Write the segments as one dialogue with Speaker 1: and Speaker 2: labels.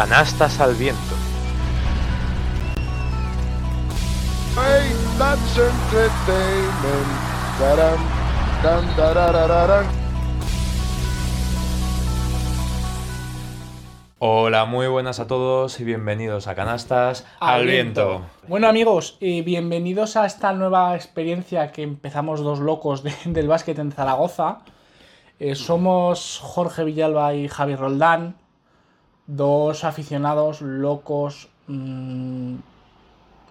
Speaker 1: Canastas al viento. Hola, muy buenas a todos y bienvenidos a Canastas al, viento.
Speaker 2: Bueno amigos, y bienvenidos a esta nueva experiencia que empezamos dos locos de- del básquet en Zaragoza. Eh, somos Jorge Villalba y Javi Roldán, dos aficionados locos, mm,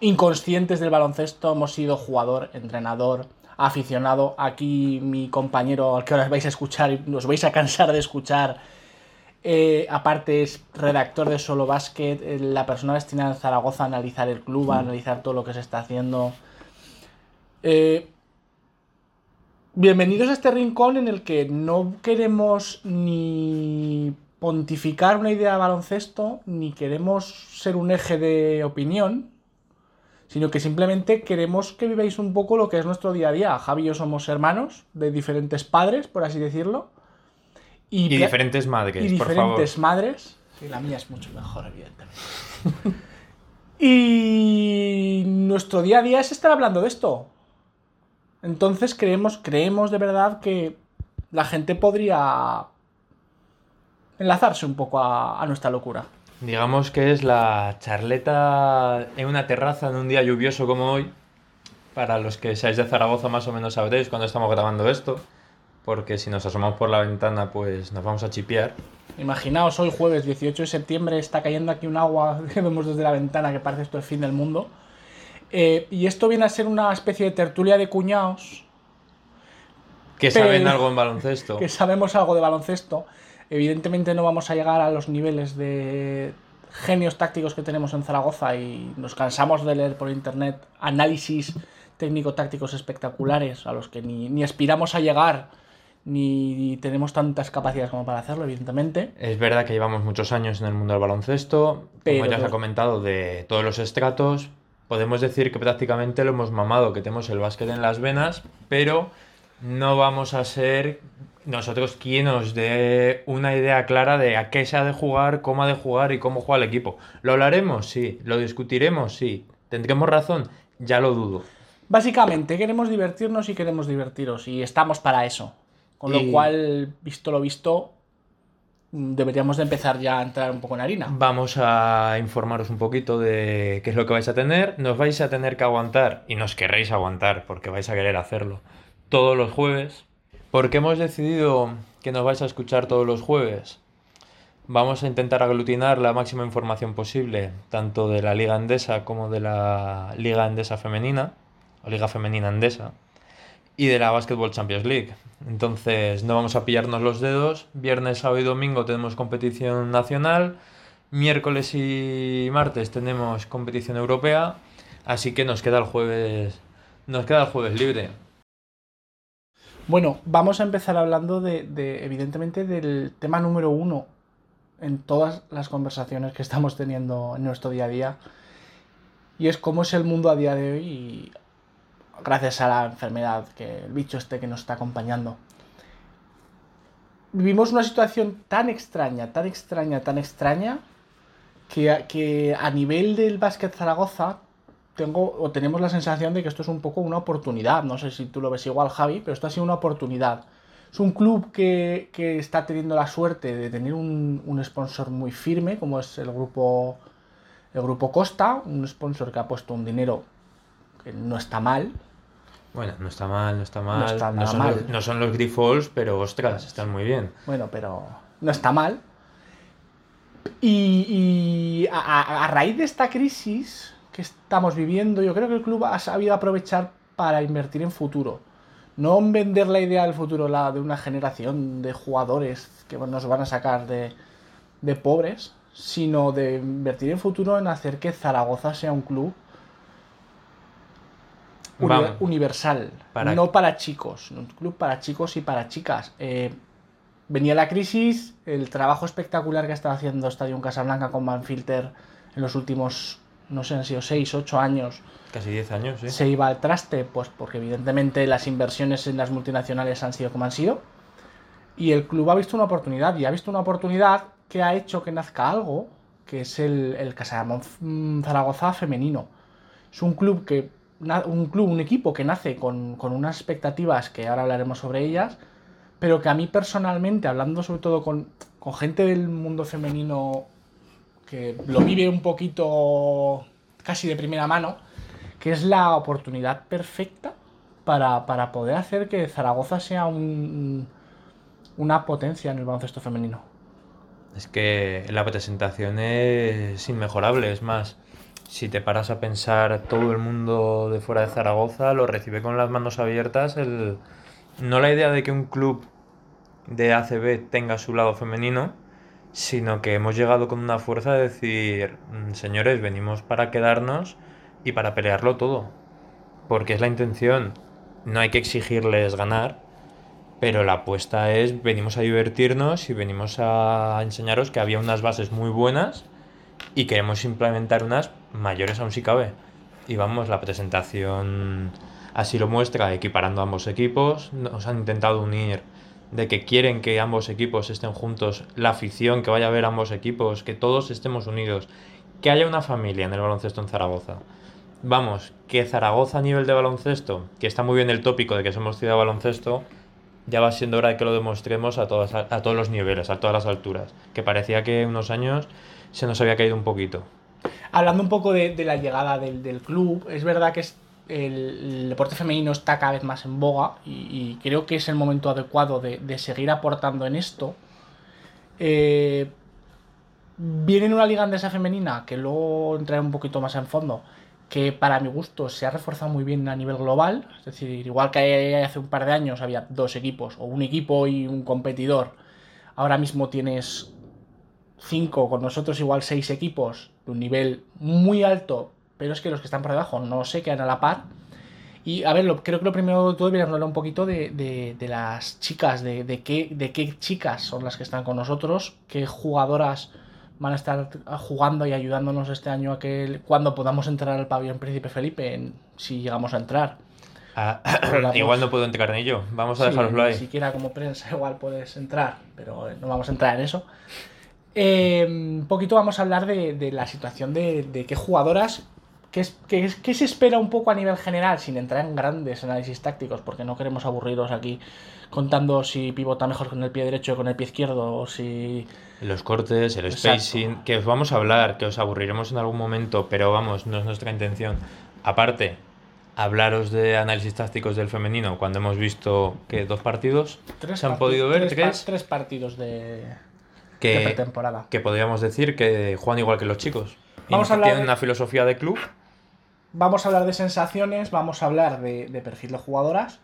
Speaker 2: inconscientes del baloncesto. Hemos sido jugador, entrenador, aficionado. Aquí mi compañero, al que ahora vais a escuchar y os vais a cansar de escuchar, eh, aparte es redactor de Solo Basket, eh, la persona destinada en Zaragoza a analizar el club, a analizar todo lo que se está haciendo. Eh, bienvenidos a este rincón en el que no queremos ni pontificar una idea de baloncesto, ni queremos ser un eje de opinión, sino que simplemente queremos que viváis un poco lo que es nuestro día a día. Javi y yo somos hermanos de diferentes padres, por así decirlo.
Speaker 1: Y diferentes madres,
Speaker 2: y
Speaker 1: por favor.
Speaker 2: diferentes madres. Sí, la mía es mucho mejor, evidentemente. y nuestro día a día es estar hablando de esto. Entonces creemos, creemos de verdad que la gente podría enlazarse un poco a, a nuestra locura.
Speaker 1: Digamos que es la charleta en una terraza en un día lluvioso como hoy. Para los que seáis de Zaragoza más o menos sabréis cuando estamos grabando esto. Porque si nos asomamos por la ventana pues nos vamos a chipear.
Speaker 2: Imaginaos, hoy jueves 18 de septiembre está cayendo aquí un agua que vemos desde la ventana que parece esto el fin del mundo. Eh, y esto viene a ser una especie de tertulia de cuñados
Speaker 1: Que saben algo en baloncesto.
Speaker 2: que sabemos algo de baloncesto. Evidentemente no vamos a llegar a los niveles de genios tácticos que tenemos en Zaragoza y nos cansamos de leer por internet análisis técnico-tácticos espectaculares a los que ni, ni aspiramos a llegar ni tenemos tantas capacidades como para hacerlo, evidentemente.
Speaker 1: Es verdad que llevamos muchos años en el mundo del baloncesto,
Speaker 2: Pero
Speaker 1: como ya se ha comentado, de todos los estratos. Podemos decir que prácticamente lo hemos mamado, que tenemos el básquet en las venas, pero no vamos a ser nosotros quien nos dé una idea clara de a qué se ha de jugar, cómo ha de jugar y cómo juega el equipo. ¿Lo hablaremos? Sí. ¿Lo discutiremos? Sí. ¿Tendremos razón? Ya lo dudo.
Speaker 2: Básicamente queremos divertirnos y queremos divertiros y estamos para eso. Con
Speaker 1: Y-
Speaker 2: lo cual, visto lo visto, deberíamos de empezar ya a entrar un poco en harina.
Speaker 1: Vamos a informaros un poquito de qué es lo que vais a tener. Nos vais a tener que aguantar, y nos querréis aguantar, porque vais a querer hacerlo, todos los jueves. ¿Por qué hemos decidido que nos vais a escuchar todos los jueves? Vamos a intentar aglutinar la máxima información posible, tanto de la Liga Andesa como de la Liga Andesa Femenina, o Liga Femenina Andesa, y de la Basketball Champions League. Entonces, no vamos a pillarnos los dedos. Viernes, sábado y domingo tenemos competición nacional. Miércoles y martes tenemos competición europea. Así que nos queda el jueves. Nos queda el jueves libre.
Speaker 2: Bueno, vamos a empezar hablando de, de, evidentemente, del tema número uno en todas las conversaciones que estamos teniendo en nuestro día a día. Y es cómo es el mundo a día de hoy gracias a la enfermedad, que el bicho este que nos está acompañando. Vivimos una situación tan extraña, tan extraña, tan extraña, que, que a nivel del básquet Zaragoza tengo o tenemos la sensación de que esto es un poco una oportunidad. No sé si tú lo ves igual, Javi, pero esto ha sido una oportunidad. Es un club que, que está teniendo la suerte de tener un, un sponsor muy firme, como es el grupo, el grupo Costa, un sponsor que ha puesto un dinero que no está mal.
Speaker 1: Bueno, no está mal, no está mal.
Speaker 2: está nada
Speaker 1: son,
Speaker 2: mal.
Speaker 1: Los, no son los Grifols, pero ostras, están muy bien.
Speaker 2: Bueno, pero no está mal. Y, y a, a- a raíz de esta crisis que estamos viviendo, yo creo que el club ha sabido aprovechar para invertir en futuro. No en vender la idea del futuro la de una generación de jugadores que nos van a sacar de, de pobres, sino de invertir en futuro en hacer que Zaragoza sea un club
Speaker 1: Vamos.
Speaker 2: universal,
Speaker 1: Para-
Speaker 2: no para chicos, un club para chicos y para chicas. Eh, venía la crisis, el trabajo espectacular que ha estado haciendo Estadio Casablanca con Manfilter en los últimos, no sé, han sido 6, 8 años,
Speaker 1: Casi 10 años, ¿sí?
Speaker 2: se iba al traste, pues porque evidentemente las inversiones en las multinacionales han sido como han sido. Y el club ha visto una oportunidad, y ha visto una oportunidad que ha hecho que nazca algo que es el, el Zaragoza femenino. Es un club que un club, un equipo que nace con, con, unas expectativas que ahora hablaremos sobre ellas, pero que a mí personalmente, hablando sobre todo con, con gente del mundo femenino que lo vive un poquito casi de primera mano, que es la oportunidad perfecta para, para poder hacer que Zaragoza sea un, una potencia en el baloncesto femenino.
Speaker 1: Es que la presentación es inmejorable, es más, si te paras a pensar, todo el mundo de fuera de Zaragoza lo recibe con las manos abiertas. No la idea de que un club de ACB tenga su lado femenino, sino que hemos llegado con una fuerza de decir, mm, señores, venimos para quedarnos y para pelearlo todo. Porque es la intención. No hay que exigirles ganar, pero la apuesta es, venimos a divertirnos y venimos a enseñaros que había unas bases muy buenas y queremos implementar unas mayores aún si cabe. Y vamos, la presentación así lo muestra, equiparando ambos equipos. Nos han intentado unir de que quieren que ambos equipos estén juntos, la afición, que vaya a ver ambos equipos, que todos estemos unidos, que haya una familia en el baloncesto en Zaragoza. Vamos, que Zaragoza a nivel de baloncesto, que está muy bien el tópico de que somos ciudad de baloncesto, ya va siendo hora de que lo demostremos a, todas, a, todos los niveles, a todas las alturas. Que parecía que unos años se nos había caído un poquito.
Speaker 2: Hablando un poco de, la llegada del, club, es verdad que el, deporte femenino está cada vez más en boga y, creo que es el momento adecuado de, seguir aportando en esto. Eh, viene en una liga andesa femenina, que luego entraré un poquito más en fondo, que para mi gusto se ha reforzado muy bien a nivel global. Es decir, igual que hace un par de años había dos equipos, o un equipo y un competidor, ahora mismo tienes cinco, con nosotros igual seis equipos de un nivel muy alto, pero es que los que están por debajo no se quedan a la par. Y a ver, lo, creo que lo primero de todo debería hablar un poquito de, de, las chicas, de, de, qué, de qué chicas son las que están con nosotros, qué jugadoras van a estar jugando y ayudándonos este año a que cuando podamos entrar al pabellón Príncipe Felipe, si llegamos a entrar.
Speaker 1: Ah, igual no puedo entrar en ello, vamos a dejarlo ahí.
Speaker 2: Ni siquiera como prensa igual puedes entrar, pero no vamos a entrar en eso. Eh, un poquito vamos a hablar de, la situación de, qué jugadoras, qué, qué, qué, se espera un poco a nivel general, sin entrar en grandes análisis tácticos, porque no queremos aburriros aquí contando si pivota mejor con el pie derecho o con el pie izquierdo, o si...
Speaker 1: Los cortes, el spacing, que os vamos a hablar, que os aburriremos en algún momento, pero vamos, no es nuestra intención. Aparte, hablaros de análisis tácticos del femenino cuando hemos visto que dos partidos se han podido ver,
Speaker 2: tres, tres, partidos de, que, pretemporada.
Speaker 1: Que podríamos decir que juegan igual que los chicos. Vamos a hablar tienen una filosofía de club.
Speaker 2: Vamos a hablar de sensaciones, vamos a hablar de, de perfil de jugadoras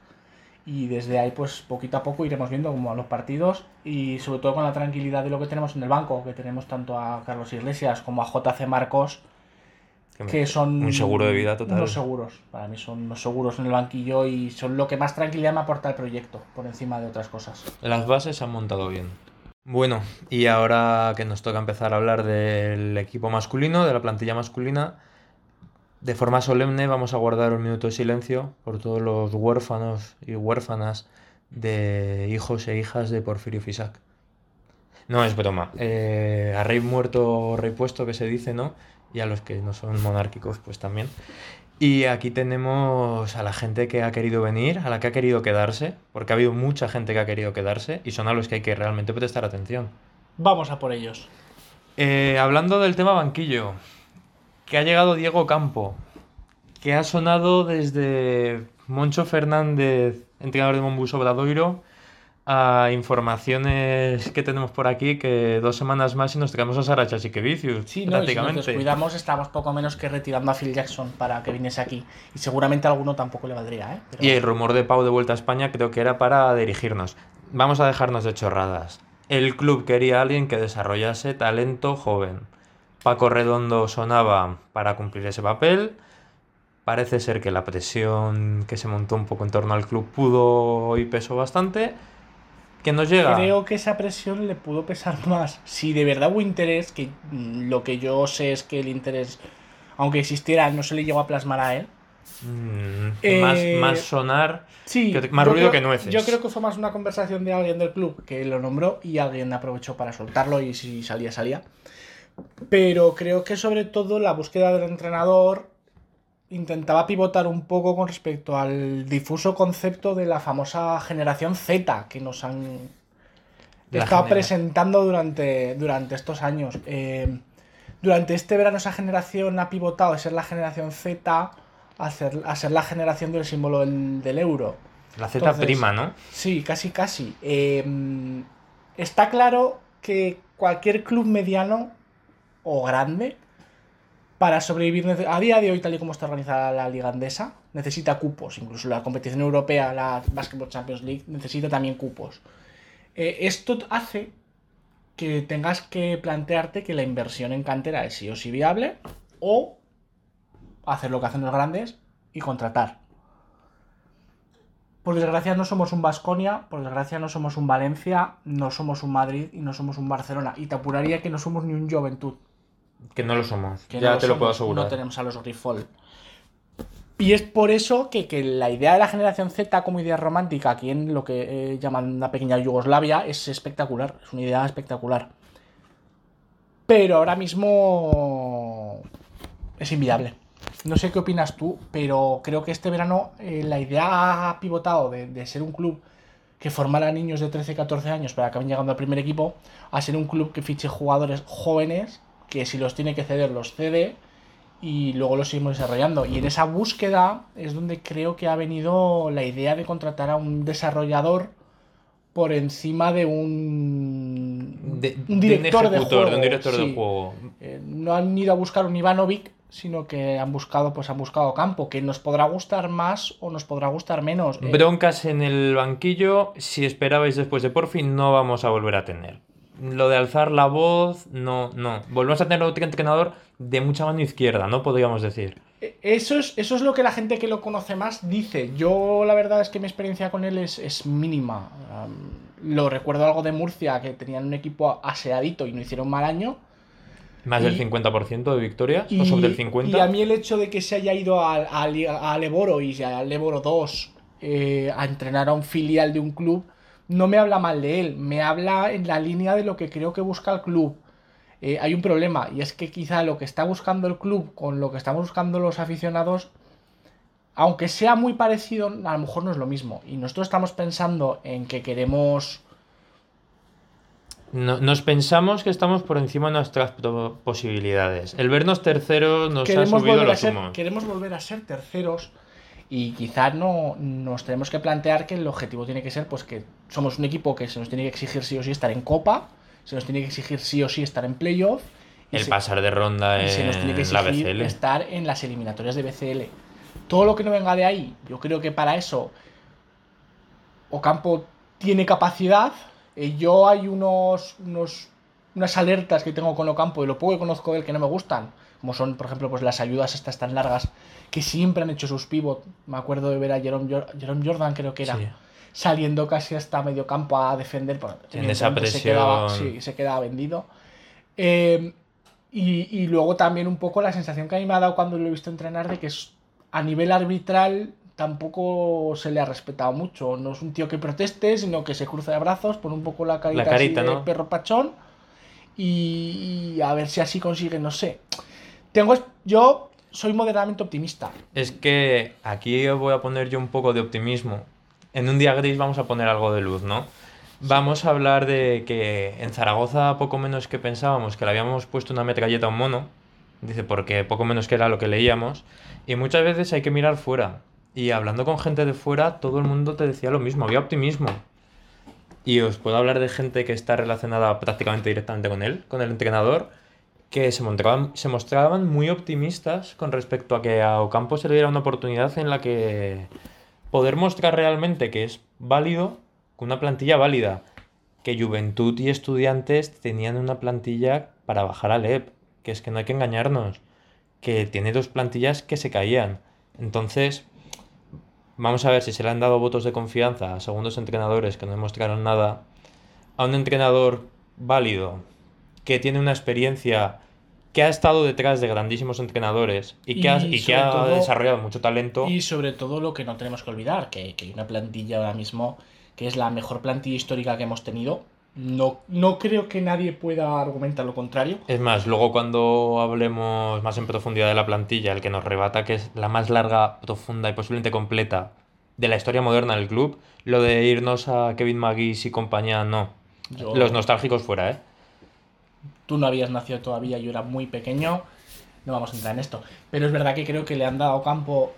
Speaker 2: y desde ahí pues poquito a poco iremos viendo como los partidos y sobre todo con la tranquilidad de lo que tenemos en el banco, que tenemos tanto a Carlos Iglesias como a JC Marcos, que son
Speaker 1: un seguro de vida total.
Speaker 2: Unos seguros, para mí son los seguros en el banquillo y son lo que más tranquilidad me aporta el proyecto, por encima de otras cosas.
Speaker 1: Las bases se han montado bien. Bueno, y ahora que nos toca empezar a hablar del equipo masculino, de la plantilla masculina, de forma solemne vamos a guardar un minuto de silencio por todos los huérfanos y huérfanas de hijos e hijas de Porfirio Fisac. No es broma. Eh, a rey muerto, rey puesto, que se dice, ¿no? Y a los que no son monárquicos, pues también. Y aquí tenemos a la gente que ha querido venir, a la que ha querido quedarse, porque ha habido mucha gente que ha querido quedarse y son a los que hay que realmente prestar atención.
Speaker 2: Vamos a por ellos.
Speaker 1: Eh, hablando del tema banquillo, que ha llegado Diego Campo, que ha sonado desde Moncho Fernández, entrenador de Monbus Obradoiro, a informaciones que tenemos por aquí que dos semanas más y nos traemos a Sara Chasiquevicius.
Speaker 2: Sí, no, prácticamente. si nos descuidamos, estamos poco menos que retirando a Phil Jackson para que viniese aquí. Y seguramente a alguno tampoco le valdría, ¿eh?
Speaker 1: Y el rumor de Pau de vuelta a España creo que era para dirigirnos. Vamos a dejarnos de chorradas. El club quería a alguien que desarrollase talento joven. Paco Redondo sonaba para cumplir ese papel. Parece ser que la presión que se montó un poco en torno al club pudo y pesó bastante. Que nos llega.
Speaker 2: Creo que esa presión le pudo pesar más. Si de verdad hubo interés, que mm, lo que yo sé es que el interés, aunque existiera, no se le llegó a plasmar a él.
Speaker 1: Mm, eh, más, sonar, sí, más ruido que nueces.
Speaker 2: Yo creo que fue más una conversación de alguien del club que lo nombró y alguien aprovechó para soltarlo y si salía, salía. Pero creo que sobre todo la búsqueda del entrenador intentaba pivotar un poco con respecto al difuso concepto de la famosa generación Z que nos han estado presentando durante, durante estos años. Eh, durante este verano esa generación ha pivotado de ser la generación Z a ser, a ser la generación del símbolo del, del euro.
Speaker 1: La Z
Speaker 2: Entonces-
Speaker 1: prima, ¿no?
Speaker 2: Sí, casi, casi. Eh, está claro que cualquier club mediano o grande, para sobrevivir a día de hoy, tal y como está organizada la liga andesa, necesita cupos. Incluso la competición europea, la Basketball Champions League, necesita también cupos. Eh, esto hace que tengas que plantearte que la inversión en cantera es sí o sí viable o hacer lo que hacen los grandes y contratar. Por desgracia no somos un Vasconia, por desgracia no somos un Valencia, no somos un Madrid y no somos un Barcelona. Y te apuraría que no somos ni un Juventud.
Speaker 1: Que no lo somos.
Speaker 2: que
Speaker 1: ya
Speaker 2: no
Speaker 1: te lo puedo asegurar.
Speaker 2: No tenemos a los Grifol. Y es por eso que, que la idea de la generación Z como idea romántica aquí en lo que eh, llaman una pequeña Yugoslavia es espectacular, es una idea espectacular. Pero ahora mismo es inviable. No sé qué opinas tú, pero creo que este verano eh, la idea ha pivotado de, de ser un club que formara niños de 13-14 años para que acaben llegando al primer equipo, a ser un club que fiche jugadores jóvenes, que si los tiene que ceder los cede y luego los seguimos desarrollando. Y en esa búsqueda es donde creo que ha venido la idea de contratar a un desarrollador por encima de un,
Speaker 1: De,
Speaker 2: un director de,
Speaker 1: ejecutor,
Speaker 2: juego.
Speaker 1: de un director
Speaker 2: sí.
Speaker 1: del juego.
Speaker 2: Eh, no han ido a buscar un Ivanovic, sino que han buscado, pues han buscado campo, que nos podrá gustar más o nos podrá gustar menos. Eh,
Speaker 1: Broncas en el banquillo, si esperabais después de por fin, no vamos a volver a tener. Lo de alzar la voz, no, no. Volvemos a tener otro entrenador de mucha mano izquierda, ¿no? Podríamos decir.
Speaker 2: Eh, Eso es, eso es lo que la gente que lo conoce más dice. Yo la verdad es que mi experiencia con él es, es mínima. Lo recuerdo algo de Murcia, que tenían un equipo aseadito y no hicieron mal año.
Speaker 1: Más
Speaker 2: Y-
Speaker 1: del 50% de victorias,
Speaker 2: Y,
Speaker 1: o sobre el 50%.
Speaker 2: y a mí el hecho de que se haya ido a, a, a Leboro y a Leboro 2 eh, a entrenar a un filial de un club, no me habla mal de él, me habla en la línea de lo que creo que busca el club. Eh, hay un problema y es que quizá lo que está buscando el club con lo que estamos buscando los aficionados, aunque sea muy parecido, a lo mejor no es lo mismo. Y nosotros estamos pensando en que queremos...
Speaker 1: No- nos pensamos que estamos por encima de nuestras posibilidades. El vernos terceros nos ha subido los humos.
Speaker 2: queremos volver a ser terceros y quizás no nos tenemos que plantear que el objetivo tiene que ser pues que somos un equipo que se nos tiene que exigir sí o sí estar en copa, se nos tiene que exigir sí o sí estar en playoff y,
Speaker 1: El
Speaker 2: se,
Speaker 1: pasar de ronda
Speaker 2: y se nos tiene que
Speaker 1: en la BCL.
Speaker 2: estar en las eliminatorias de BCL. Todo lo que no venga de ahí, yo creo que para eso Ocampo tiene capacidad. Eh, yo hay unos, unos unas alertas que tengo con Ocampo y lo poco que conozco de él que no me gustan, como son, por ejemplo, pues las ayudas estas tan largas que siempre han hecho sus pivot. Me acuerdo de ver a Jerome, Jor- Jerome Jordan, creo que era,
Speaker 1: Sí.
Speaker 2: saliendo casi hasta medio campo a defender.
Speaker 1: En esa
Speaker 2: evidentemente Se
Speaker 1: presión.
Speaker 2: quedaba, sí, se quedaba vendido. Eh, y, y luego también un poco la sensación que a mí me ha dado cuando lo he visto entrenar de que es, a nivel arbitral tampoco se le ha respetado mucho. No es un tío que proteste, sino que se cruza de brazos, pone un poco la carita,
Speaker 1: La carita,
Speaker 2: así de perro pachón y, y a ver si así consigue, no sé. Tengo, yo soy moderadamente optimista.
Speaker 1: Es que aquí voy a poner yo un poco de optimismo. En un día gris vamos a poner algo de luz, ¿no? Vamos a hablar de que en Zaragoza poco menos que pensábamos que le habíamos puesto una metralleta a un mono. Dice, porque poco menos que era lo que leíamos. Y muchas veces hay que mirar fuera. Y hablando con gente de fuera, todo el mundo te decía lo mismo, había optimismo. Y os puedo hablar de gente que está relacionada prácticamente directamente con él, con el entrenador, que se mostraban, muy optimistas con respecto a que a Ocampo se le diera una oportunidad en la que poder mostrar realmente que es válido, con una plantilla válida. Que Juventud y Estudiantes tenían una plantilla para bajar al EP, que es que no hay que engañarnos, que tiene dos plantillas que se caían. Entonces, vamos a ver si se le han dado votos de confianza a segundos entrenadores que no demostraron nada, a un entrenador válido, que tiene una experiencia, que ha estado detrás de grandísimos entrenadores y que ha,
Speaker 2: Y
Speaker 1: que ha
Speaker 2: todo-
Speaker 1: desarrollado mucho talento.
Speaker 2: Y sobre todo lo que no tenemos que olvidar, que, que hay una plantilla ahora mismo que es la mejor plantilla histórica que hemos tenido No, no creo que nadie pueda argumentar lo contrario.
Speaker 1: Es más, luego cuando hablemos más en profundidad de la plantilla, el que nos rebata que es la más larga, profunda y posiblemente completa de la historia moderna del club, lo de irnos a Kevin McGee y compañía, no.
Speaker 2: Yo-
Speaker 1: Los nostálgicos fuera, ¿eh?
Speaker 2: Tú no habías nacido todavía, yo era muy pequeño. No vamos a entrar en esto. Pero es verdad que creo que le han dado Campo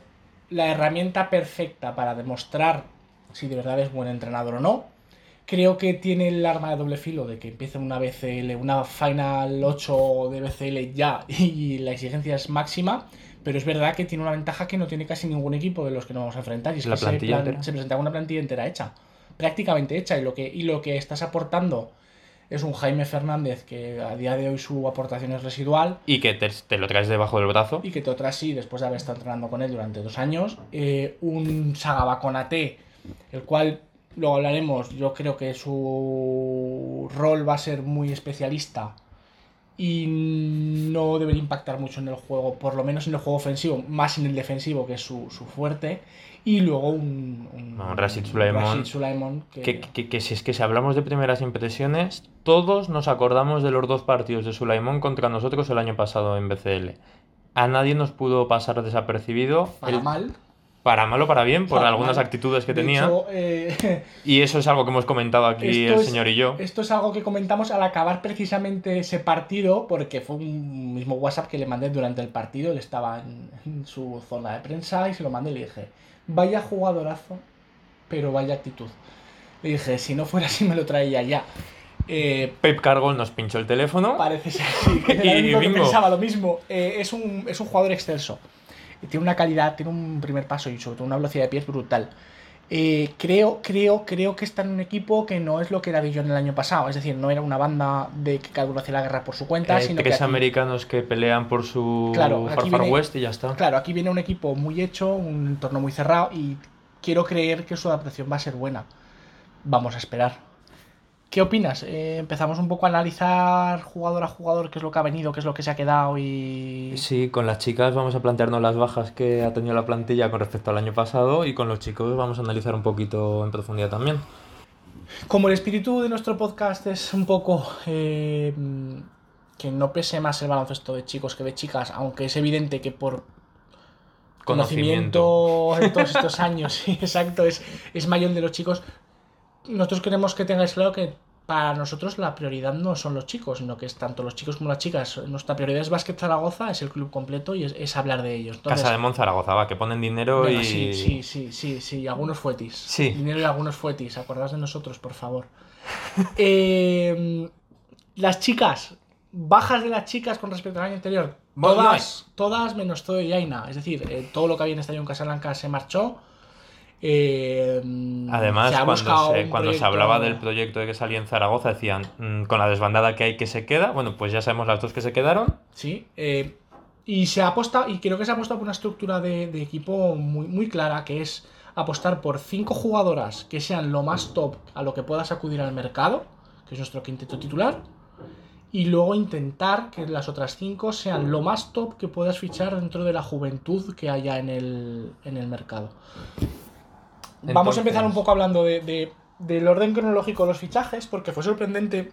Speaker 2: la herramienta perfecta para demostrar si de verdad es buen entrenador o no. Creo que tiene el arma de doble filo de que empiece una BCL, una Final 8 de BCL ya y la exigencia es máxima. Pero es verdad que tiene una ventaja que no tiene casi ningún equipo de los que nos vamos a enfrentar. Y es
Speaker 1: La
Speaker 2: que se, plan- se presenta una plantilla entera hecha. Prácticamente hecha. Y lo que, y lo que estás aportando es un Jaime Fernández que a día de hoy su aportación es residual
Speaker 1: Y que te, te lo traes debajo del brazo.
Speaker 2: y que te otras sí, después de haber estado entrenando con él durante dos años. Eh, un Sagaba Konate, el cual luego hablaremos, yo creo que su rol va a ser muy especialista y no debería impactar mucho en el juego, por lo menos en el juego ofensivo, más en el defensivo, que es su, su fuerte. Y luego un, un,
Speaker 1: No, Rashid Sulaimon.
Speaker 2: Sulaimon, que-
Speaker 1: Que, que- que si es que si hablamos de primeras impresiones, todos nos acordamos de los dos partidos de Sulaimón contra nosotros el año pasado en BCL. A nadie nos pudo pasar desapercibido.
Speaker 2: para
Speaker 1: el-
Speaker 2: mal.
Speaker 1: para mal o para bien, por
Speaker 2: Para
Speaker 1: algunas
Speaker 2: mal.
Speaker 1: actitudes que
Speaker 2: De
Speaker 1: tenía.
Speaker 2: hecho, eh,
Speaker 1: Y eso es algo que hemos comentado aquí
Speaker 2: Esto
Speaker 1: el
Speaker 2: es-
Speaker 1: señor y yo.
Speaker 2: Esto es algo que comentamos al acabar precisamente ese partido, porque fue un mismo WhatsApp que le mandé durante el partido. Él estaba en, en su zona de prensa y se lo mandé y le dije: Vaya jugadorazo, pero vaya actitud. Le dije: Si no fuera así, me lo traía ya. Eh,
Speaker 1: Pep Cargol nos pinchó el teléfono.
Speaker 2: Parece ser así, que
Speaker 1: Y
Speaker 2: pensaba lo mismo. Eh, es, un, es un jugador excelso. Tiene una calidad, tiene un primer paso y sobre todo una velocidad de pies brutal. Eh, creo, creo, creo que está en un equipo que no es lo que era Dijon el año pasado. Es decir, no era una banda de que cada uno hacía la guerra por su cuenta,
Speaker 1: Eh,
Speaker 2: sino que
Speaker 1: tres
Speaker 2: aquí-
Speaker 1: americanos que pelean por su
Speaker 2: Claro,
Speaker 1: Far Far West y ya está.
Speaker 2: Claro, aquí viene un equipo muy hecho, un entorno muy cerrado y quiero creer que su adaptación va a ser buena. Vamos a esperar. ¿Qué opinas? Eh, empezamos un poco a analizar jugador a jugador qué es lo que ha venido, qué es lo que se ha quedado y...
Speaker 1: Sí, con las chicas vamos a plantearnos las bajas que ha tenido la plantilla con respecto al año pasado y con los chicos vamos a analizar un poquito en profundidad también.
Speaker 2: Como el espíritu de nuestro podcast es un poco eh, que no pese más el baloncesto de chicos que de chicas, aunque es evidente que por conocimiento en todos estos años, sí, exacto, es, es mayor de los chicos, nosotros queremos que tengáis claro que para nosotros la prioridad no son los chicos, sino que es tanto los chicos como las chicas. Nuestra prioridad es Básquet Zaragoza, es el club completo y es, es hablar de ellos. Entonces,
Speaker 1: Casa de Monzaragoza, va, que ponen dinero
Speaker 2: Venga,
Speaker 1: y...
Speaker 2: sí, sí, sí, sí, sí, algunos fuetis.
Speaker 1: Sí.
Speaker 2: Dinero y algunos fuetis, acordaos de nosotros, por favor. Eh, las chicas, bajas de las chicas con respecto al año anterior. Todas, todas menos Zoe y Aina. Es decir, eh, todo lo que había en Estadio en Casablanca se marchó. Eh,
Speaker 1: Además,
Speaker 2: se
Speaker 1: cuando, se, cuando se hablaba del proyecto de que salía en Zaragoza, decían, "Mm, con la desbandada que hay que se queda, bueno, pues ya sabemos las dos que se quedaron.
Speaker 2: Sí, eh, y se ha apostado, y creo que se ha apostado por una estructura de, de equipo muy, muy clara, que es apostar por cinco jugadoras que sean lo más top a lo que puedas acudir al mercado, que es nuestro quinteto titular, y luego intentar que las otras cinco sean lo más top que puedas fichar dentro de la juventud que haya en el, en el mercado. Vamos a empezar un poco hablando de, de- del orden cronológico de los fichajes, porque fue sorprendente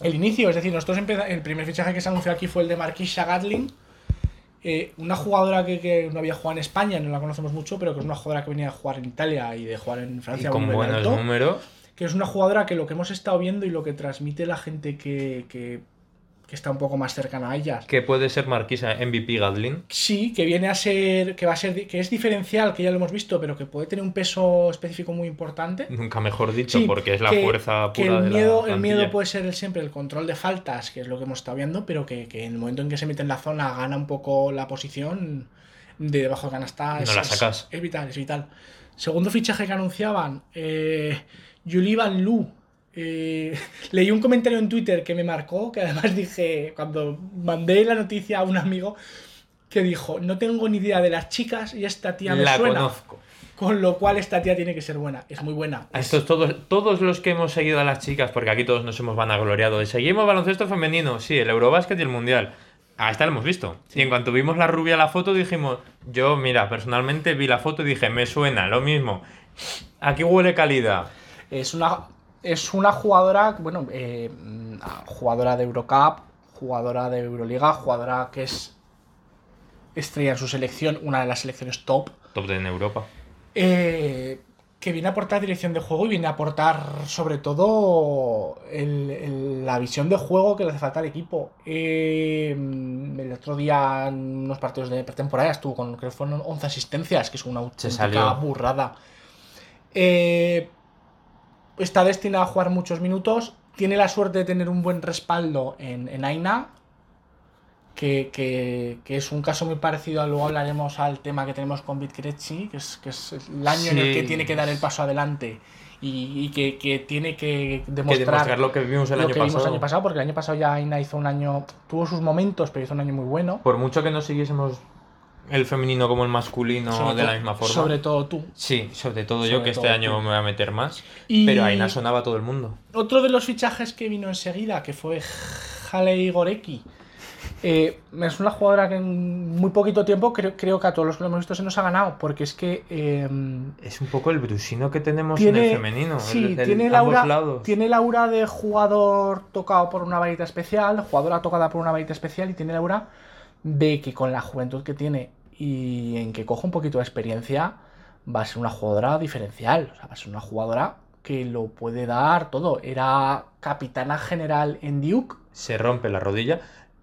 Speaker 2: el inicio. Es decir, nosotros empeza- el primer fichaje que se anunció aquí fue el de Marquisha Gatling, eh, una jugadora que, que no había jugado en España, no la conocemos mucho, pero que es una jugadora que venía a jugar en Italia y de jugar en
Speaker 1: Y
Speaker 2: Francia un
Speaker 1: con buenos
Speaker 2: alto,
Speaker 1: números.
Speaker 2: que es una jugadora que lo que hemos estado viendo y lo que transmite la gente que, que- que está un poco más cercana a ellas,
Speaker 1: Que puede ser Marquisa MVP Gadlin.
Speaker 2: Sí, que viene a ser, que va a ser, que es diferencial, que ya lo hemos visto, pero que puede tener un peso específico muy importante.
Speaker 1: Nunca mejor dicho,
Speaker 2: Sí,
Speaker 1: porque es la
Speaker 2: que-
Speaker 1: fuerza
Speaker 2: que
Speaker 1: pura
Speaker 2: el
Speaker 1: de
Speaker 2: miedo,
Speaker 1: la
Speaker 2: el miedo puede ser el- siempre el control de faltas, que es lo que hemos estado viendo, pero que, que en el momento en que se mete en la zona gana un poco la posición de debajo de canasta.
Speaker 1: No
Speaker 2: es,
Speaker 1: la
Speaker 2: es-
Speaker 1: sacas.
Speaker 2: Es, vital, es vital. Segundo fichaje que anunciaban, eh, Yulivan Lu. Eh, leí un comentario en Twitter que me marcó, que además dije, cuando mandé la noticia a un amigo, que dijo, no tengo ni idea de las chicas y esta tía me
Speaker 1: La
Speaker 2: suena.
Speaker 1: conozco.
Speaker 2: Con lo cual esta tía tiene que ser buena. Es muy buena.
Speaker 1: A estos todos, todos los que hemos seguido a las chicas, porque aquí todos nos hemos vanagloriado de seguimos baloncesto femenino, sí, el Eurobásquet y el Mundial. A esta la hemos visto. Y en cuanto vimos la rubia la foto, dijimos, yo, mira, personalmente vi la foto y dije, me suena, lo mismo. Aquí huele calidad.
Speaker 2: Es una. Es una jugadora, bueno, eh, jugadora de Eurocup, jugadora de Euroliga, jugadora que es estrella en su selección, una de las selecciones top.
Speaker 1: Top de en Europa.
Speaker 2: Eh, que viene a aportar dirección de juego y viene a aportar sobre todo el- el- la visión de juego que le hace falta al equipo. Eh, el otro día en unos partidos de pretemporada estuvo con, creo que fueron 11 asistencias, que es una auténtica burrada. Eh, está destinada a jugar muchos minutos. Tiene la suerte de tener un buen respaldo en, en Aina, que, que- que es un caso muy parecido, a- luego hablaremos al tema que tenemos con Bitcrechi, que es, que es el año en el que tiene que dar el paso adelante y, y que, que tiene que
Speaker 1: Que
Speaker 2: demostrar,
Speaker 1: demostrar lo que vimos el
Speaker 2: lo
Speaker 1: año
Speaker 2: que vimos
Speaker 1: pasado.
Speaker 2: el año pasado, porque el año pasado ya Aina hizo un año, tuvo sus momentos, pero hizo un año muy bueno.
Speaker 1: Por mucho que no siguiésemos el femenino como el masculino
Speaker 2: Sobre
Speaker 1: de la misma forma.
Speaker 2: Sobre todo tú.
Speaker 1: Sí, sobre todo yo
Speaker 2: Sobre
Speaker 1: que este
Speaker 2: todo
Speaker 1: año
Speaker 2: tú.
Speaker 1: me voy a meter más.
Speaker 2: Y-
Speaker 1: Pero ahí sonaba todo el mundo.
Speaker 2: Otro de los fichajes que vino enseguida, que fue Haley Gorecki. eh, es una jugadora que en muy poquito tiempo creo, creo que a todos los que lo hemos visto se nos ha ganado, porque es que eh,
Speaker 1: Es un poco el brusino que tenemos en
Speaker 2: tiene,
Speaker 1: el femenino.
Speaker 2: sí,
Speaker 1: el- el-
Speaker 2: tiene, el
Speaker 1: ambos
Speaker 2: aura,
Speaker 1: lados.
Speaker 2: tiene el aura de jugador tocado por una varita especial, jugadora tocada por una varita especial, y tiene el aura de que con la juventud que tiene y en que coge un poquito de experiencia, va a ser una jugadora diferencial. O sea, va a ser una jugadora que lo puede dar todo. Era capitana general en Duke.
Speaker 1: Se rompe la rodilla.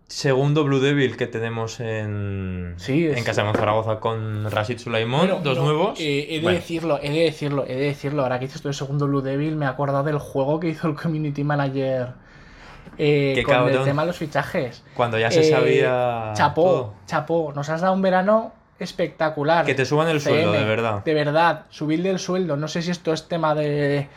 Speaker 1: Segundo Blue Devil que tenemos en,
Speaker 2: Sí, es-
Speaker 1: en Casa de Zaragoza con Rashid Sulaimón.
Speaker 2: Bueno,
Speaker 1: dos
Speaker 2: no,
Speaker 1: nuevos.
Speaker 2: eh, he de
Speaker 1: Bueno,
Speaker 2: decirlo, he de decirlo, he de decirlo. Ahora que dices esto de segundo Blue Devil, me he acordado del juego que hizo el community manager eh,
Speaker 1: Qué
Speaker 2: con el
Speaker 1: cabrón.
Speaker 2: tema de los fichajes.
Speaker 1: cuando ya se
Speaker 2: Eh,
Speaker 1: sabía.
Speaker 2: Chapó,
Speaker 1: todo.
Speaker 2: chapó. Nos has dado un verano espectacular.
Speaker 1: Que te suban el sueldo, de verdad.
Speaker 2: De verdad, subirle el sueldo. No sé si esto es tema de,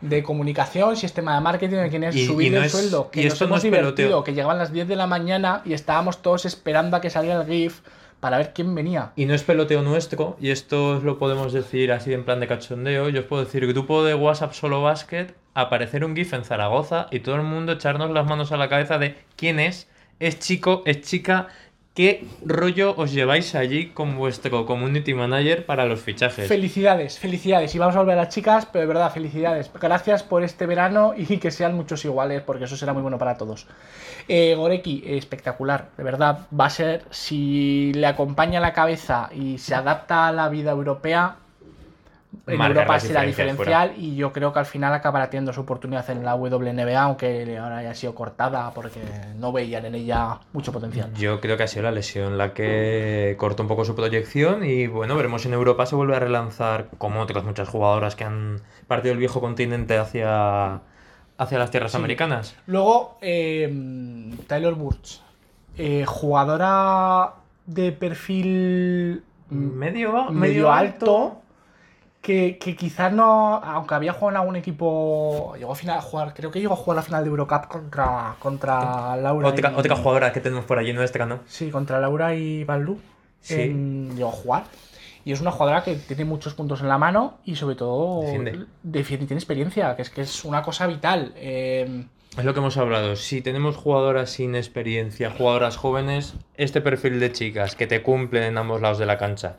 Speaker 2: de comunicación, si es tema de marketing, de quién es,
Speaker 1: Y- y
Speaker 2: subirle
Speaker 1: no
Speaker 2: el
Speaker 1: es-
Speaker 2: sueldo. Que
Speaker 1: y
Speaker 2: nos
Speaker 1: esto no
Speaker 2: hemos
Speaker 1: es
Speaker 2: divertido,
Speaker 1: peloteo.
Speaker 2: que llegaban las 10 de la mañana y estábamos todos esperando a que saliera el GIF para ver quién venía.
Speaker 1: Y no es peloteo nuestro, y esto lo podemos decir así en plan de cachondeo. Yo os puedo decir, grupo de WhatsApp solo básquet, aparecer un GIF en Zaragoza y todo el mundo echarnos las manos a la cabeza de quién es, es chico, es chica, qué rollo os lleváis allí con vuestro community manager para los fichajes.
Speaker 2: Felicidades, felicidades. Y vamos a volver a las chicas, pero de verdad, felicidades. Gracias por este verano y que sean muchos iguales, porque eso será muy bueno para todos. Eh, Goreki, espectacular, de verdad. Va a ser, si le acompaña la cabeza y se adapta a la vida europea, en
Speaker 1: Marcar
Speaker 2: Europa será diferencial y yo creo que al final acabará teniendo su oportunidad en la WNBA, aunque ahora haya sido cortada porque no veían en ella mucho potencial.
Speaker 1: Yo creo que ha sido la lesión la que cortó un poco su proyección y bueno, veremos si en Europa se vuelve a relanzar como otras muchas jugadoras que han partido el viejo continente hacia, hacia las tierras
Speaker 2: Sí.
Speaker 1: americanas.
Speaker 2: Luego, eh, Tyler Burch, eh, jugadora de perfil
Speaker 1: Medio,
Speaker 2: medio alto, que, que quizás no, aunque había jugado en algún equipo, llegó a, final, a jugar, creo que llegó a jugar la final de Eurocup contra, contra Laura.
Speaker 1: Otra,
Speaker 2: y-
Speaker 1: otra jugadora que tenemos por allí nuestra, ¿no?
Speaker 2: Sí, contra Laura y Baldu.
Speaker 1: Sí.
Speaker 2: en- llegó a jugar. Y es una jugadora que tiene muchos puntos en la mano y sobre todo
Speaker 1: Defiende.
Speaker 2: tiene experiencia, que es que es una cosa vital. Eh,
Speaker 1: Es lo que hemos hablado. Si tenemos jugadoras sin experiencia, jugadoras jóvenes, este perfil de chicas que te cumplen en ambos lados de la cancha.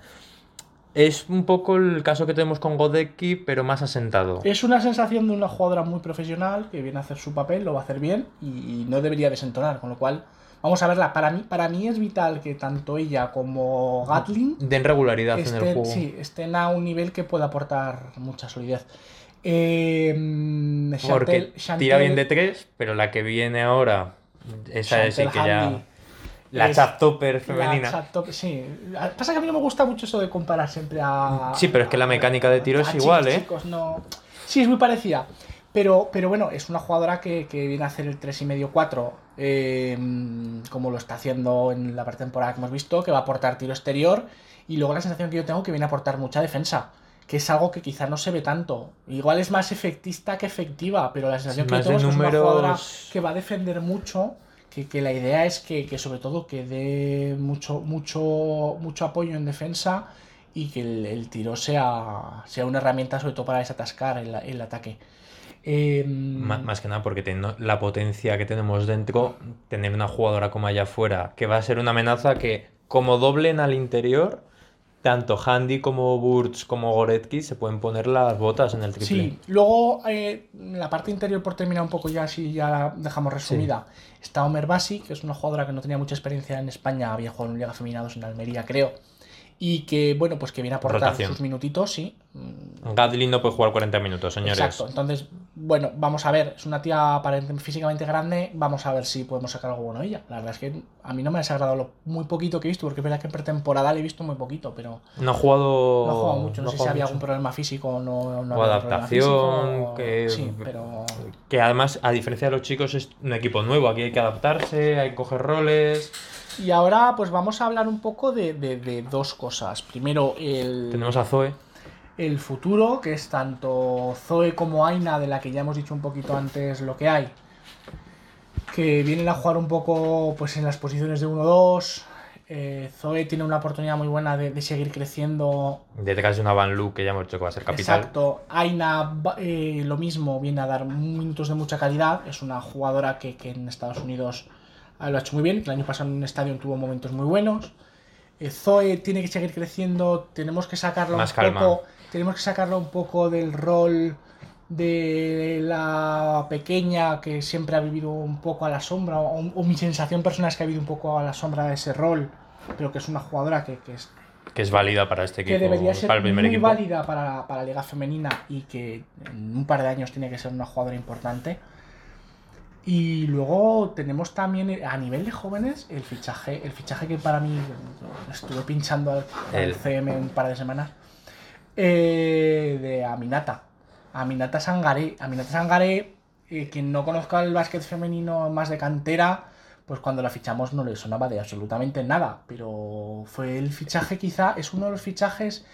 Speaker 1: Es un poco el caso que tenemos con Godecki, pero más asentado.
Speaker 2: Es una sensación de una jugadora muy profesional que viene a hacer su papel, lo va a hacer bien y, no debería desentonar, con lo cual vamos a verla. Para mí, para mí es vital que tanto ella como Gatling
Speaker 1: Den regularidad en el
Speaker 2: estén,
Speaker 1: juego.
Speaker 2: sí, estén a un nivel que pueda aportar mucha solidez. Eh,
Speaker 1: Porque tira
Speaker 2: Chantel-
Speaker 1: bien de tres, pero la que viene ahora, esa es
Speaker 2: Chantel
Speaker 1: que ya. La
Speaker 2: es
Speaker 1: chat topper
Speaker 2: la
Speaker 1: femenina.
Speaker 2: chat top- sí. Pasa que a mí no me gusta mucho eso de comparar siempre a.
Speaker 1: Sí, pero es que la mecánica de tiro
Speaker 2: a
Speaker 1: es igual, ¿eh?
Speaker 2: chicos, no. Sí, es muy parecida. Pero, pero bueno, es una jugadora que, que viene a hacer el 3,5-4, eh, como lo está haciendo en la pretemporada que hemos visto, que va a aportar tiro exterior. Y luego la sensación que yo tengo que viene a aportar mucha defensa, que es algo que quizá no se ve tanto. Igual es más efectista que efectiva, pero la sensación que yo tengo es que es una jugadora que va a defender mucho. Que, la idea es que, que sobre todo que dé mucho, mucho, mucho apoyo en defensa y que el, tiro sea, sea una herramienta sobre todo para desatascar el, el ataque.
Speaker 1: Má- Más que nada porque teniendo la potencia que tenemos dentro, tener una jugadora como allá afuera, que va a ser una amenaza que como doblen al interior, tanto Handy como Burts como Goretzky se pueden poner las botas en el triple.
Speaker 2: Sí, luego eh, la parte interior, por terminar un poco ya, si ya la dejamos resumida, está Omer Basi, que es una jugadora que no tenía mucha experiencia en España, había jugado en Liga Feminados en Almería, creo, y que, bueno, pues que viene a aportar
Speaker 1: Rotación.
Speaker 2: sus minutitos, sí.
Speaker 1: Gadlin no puede jugar 40 minutos, señores.
Speaker 2: Exacto, entonces, bueno, vamos a ver, es una tía aparente- físicamente grande, vamos a ver si podemos sacar algo bueno de ella. La verdad es que a mí no me ha desagradado lo muy poquito que he visto, porque es verdad que en pretemporada le he visto muy poquito, pero
Speaker 1: No ha jugado.
Speaker 2: no ha jugado mucho, no, sé si había algún problema físico o no. no
Speaker 1: O adaptación,
Speaker 2: físico,
Speaker 1: que-
Speaker 2: Sí, pero...
Speaker 1: Que además, a diferencia de los chicos, es un equipo nuevo. Aquí hay que adaptarse, hay que coger roles.
Speaker 2: Y ahora pues vamos a hablar un poco de, de- de dos cosas. Primero, el,
Speaker 1: Tenemos a Zoe.
Speaker 2: El futuro, que es tanto Zoe como Aina, de la que ya hemos dicho un poquito antes lo que hay. Que vienen a jugar un poco pues en las posiciones de 1-2. Eh, Zoe tiene una oportunidad muy buena de, de seguir creciendo
Speaker 1: Detrás de una Van Lu que ya hemos dicho que va a ser capital.
Speaker 2: Exacto. Aina, eh, lo mismo, viene a dar minutos de mucha calidad. Es una jugadora que, que en Estados Unidos ah, lo ha hecho muy bien. El año pasado en un estadio tuvo momentos muy buenos. Eh, Zoe tiene que seguir creciendo. Tenemos que sacarlo
Speaker 1: Más
Speaker 2: un
Speaker 1: calma.
Speaker 2: poco. Tenemos que sacarlo un poco del rol de la pequeña que siempre ha vivido un poco a la sombra. O, o mi sensación personal es que ha vivido un poco a la sombra de ese rol. Pero que es una jugadora que, que es
Speaker 1: Que es válida para este equipo.
Speaker 2: que debería ser
Speaker 1: para el primer
Speaker 2: muy
Speaker 1: equipo.
Speaker 2: válida para, para la liga femenina y que en un par de años tiene que ser una jugadora importante. Y luego tenemos también eh, a nivel de jóvenes el fichaje, el fichaje que para mí estuve pinchando al, al
Speaker 1: El-
Speaker 2: CM un par de semanas eh, de Aminata. Aminata Sangaré. Aminata Sangaré, eh, quien no conozca el básquet femenino más de cantera, pues cuando la fichamos no le sonaba de absolutamente nada. Pero fue el fichaje quizá, es uno de los fichajes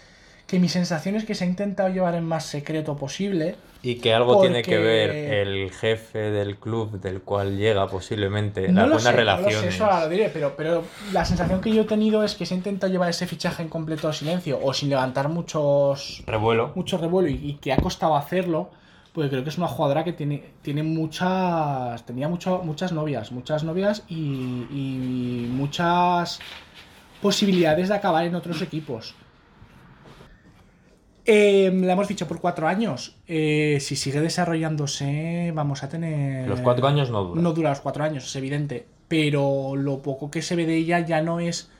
Speaker 2: que mi sensación es que se ha intentado llevar en más secreto posible.
Speaker 1: Y que algo tiene que
Speaker 2: Porque-
Speaker 1: ver el jefe del club del cual llega posiblemente.
Speaker 2: No
Speaker 1: las buenas
Speaker 2: sé, no lo
Speaker 1: relaciones.
Speaker 2: sé, eso ahora lo diré, pero, pero la sensación que yo he tenido es que se ha intentado llevar ese fichaje en completo silencio o sin levantar muchos,
Speaker 1: Revuelo.
Speaker 2: mucho revuelo y, y que ha costado hacerlo, pues creo que es una jugadora que tiene, tiene muchas. tenía mucho, muchas novias, muchas novias y, y muchas posibilidades de acabar en otros equipos. Eh, la hemos dicho por cuatro años. Eh, si sigue desarrollándose, vamos a tener.
Speaker 1: Los cuatro años no duran.
Speaker 2: No dura los cuatro años, es evidente. Pero lo poco que se ve de ella ya no es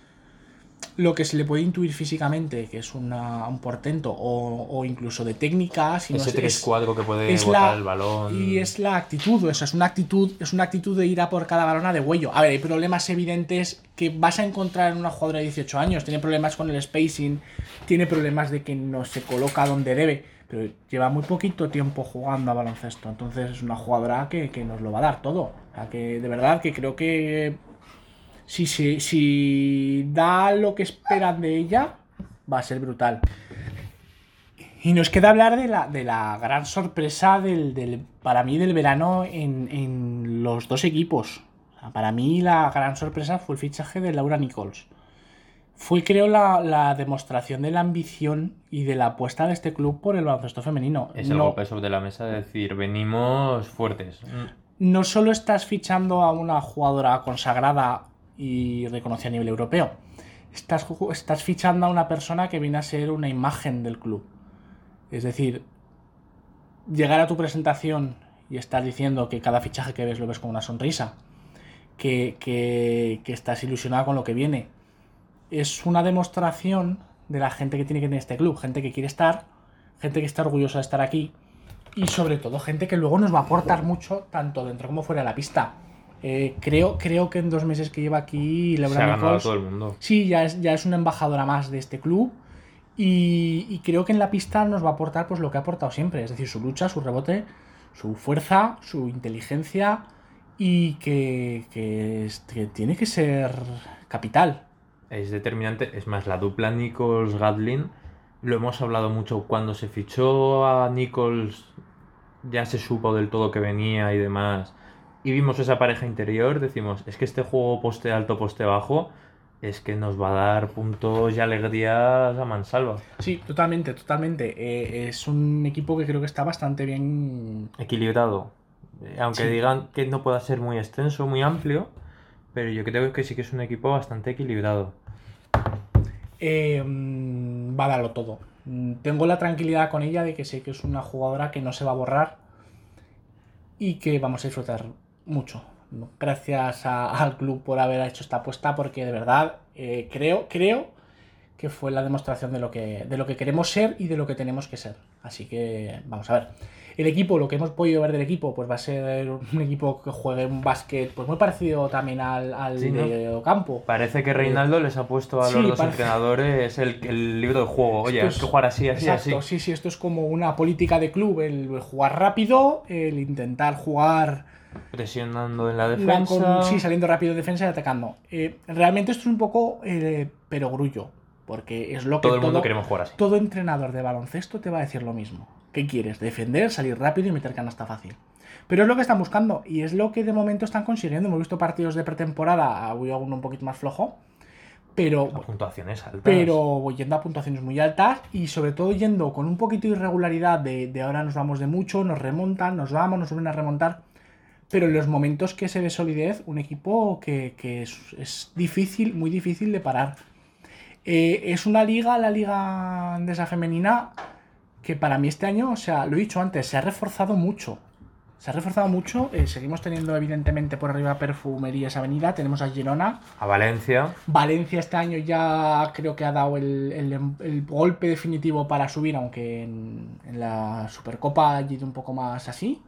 Speaker 2: lo que se le puede intuir físicamente, que es una- un portento, o, o incluso de técnica, sino
Speaker 1: Ese
Speaker 2: es-
Speaker 1: 3-4 que puede
Speaker 2: es
Speaker 1: botar
Speaker 2: la-
Speaker 1: el balón.
Speaker 2: y es la actitud, o sea, es una actitud, es una actitud de ir a por cada balón a de huello. A ver, hay problemas evidentes que vas a encontrar en una jugadora de 18 años. Tiene problemas con el spacing, tiene problemas de que no se coloca donde debe, pero lleva muy poquito tiempo jugando a baloncesto. Entonces es una jugadora que, que nos lo va a dar todo. O sea, que de verdad que creo que si, si, si da lo que esperan de ella, va a ser brutal. Y nos queda hablar de la, de la gran sorpresa del, del- para mí del verano en, en los dos equipos. O sea, para mí la gran sorpresa fue el fichaje de Laura Nichols. Fue creo la, la demostración de la ambición y de la apuesta de este club por el baloncesto femenino.
Speaker 1: Es el
Speaker 2: No-
Speaker 1: golpe sobre la mesa de decir, venimos fuertes.
Speaker 2: no solo estás fichando a una jugadora consagrada y reconocida a nivel europeo, estás, estás fichando a una persona que viene a ser una imagen del club. Es decir, llegar a tu presentación y estar diciendo que cada fichaje que ves lo ves con una sonrisa, que, que, que estás ilusionado con lo que viene, es una demostración de la gente que tiene que tener este club, gente que quiere estar, gente que está orgullosa de estar aquí y sobre todo gente que luego nos va a aportar mucho tanto dentro como fuera de la pista. Eh, creo, creo que en dos meses que lleva aquí
Speaker 1: Se
Speaker 2: Laura
Speaker 1: ha ganado a
Speaker 2: Nichols
Speaker 1: todo el mundo.
Speaker 2: sí, ya es, ya es una embajadora más de este club y, y creo que en la pista nos va a aportar pues lo que ha aportado siempre, es decir, su lucha, su rebote, su fuerza, su inteligencia y que, que, que tiene que ser capital.
Speaker 1: Es determinante. Es más, la dupla Nichols-Gadlin, lo hemos hablado mucho cuando se fichó a Nichols, ya se supo del todo que venía y demás. Y vimos esa pareja interior, decimos, es que este juego poste alto, poste bajo, es que nos va a dar puntos y alegrías a mansalva.
Speaker 2: Sí, totalmente, totalmente. Eh, es un equipo que creo que está bastante bien
Speaker 1: Equilibrado. Eh, Aunque
Speaker 2: Sí.
Speaker 1: digan que no pueda ser muy extenso, muy amplio, pero yo creo que sí que es un equipo bastante equilibrado.
Speaker 2: eh, mm, va a darlo todo. Tengo la tranquilidad con ella de que sé que es una jugadora que no se va a borrar y que vamos a disfrutar mucho. Gracias a- al club por haber hecho esta apuesta, porque de verdad eh, creo, creo que fue la demostración de lo que, de lo que queremos ser y de lo que tenemos que ser. Así que vamos a ver. El equipo, lo que hemos podido ver del equipo, pues va a ser un equipo que juegue un básquet pues muy parecido también al, al
Speaker 1: Sí, ¿no?
Speaker 2: de Ocampo.
Speaker 1: Parece que Reinaldo les ha puesto a los
Speaker 2: Sí,
Speaker 1: dos
Speaker 2: parece-
Speaker 1: entrenadores el, el libro de juego. Oye, hay que jugar así, así,
Speaker 2: Exacto,
Speaker 1: así.
Speaker 2: sí, sí, esto es como una política de club, el jugar rápido, el intentar jugar
Speaker 1: Presionando en la
Speaker 2: con-
Speaker 1: defensa.
Speaker 2: sí, saliendo rápido de defensa y atacando. Eh, realmente esto es un poco eh, perogrullo, porque es lo que
Speaker 1: Todo el mundo queremos jugar así.
Speaker 2: todo entrenador de baloncesto te va a decir lo mismo. ¿Qué quieres? Defender, salir rápido y meter canasta fácil. Pero es lo que están buscando y es lo que de momento están consiguiendo. Hemos visto partidos de pretemporada, hoy alguno un poquito más flojo, pero
Speaker 1: A puntuaciones altas.
Speaker 2: pero yendo a puntuaciones muy altas y sobre todo yendo con un poquito de irregularidad de, de ahora nos vamos de mucho, nos remontan, nos vamos, nos vuelven a remontar. Pero en los momentos que se ve solidez, un equipo que, que es, es difícil, muy difícil de parar. Eh, es una liga, la liga andesa femenina, que para mí este año, o sea, lo he dicho antes, se ha reforzado mucho. Se ha reforzado mucho. eh, seguimos teniendo, evidentemente, por arriba Perfumerías Avenida. Tenemos a Girona.
Speaker 1: A Valencia.
Speaker 2: Valencia este año ya creo que ha dado el, el- el golpe definitivo para subir, aunque en, en la Supercopa ha ido un poco más así.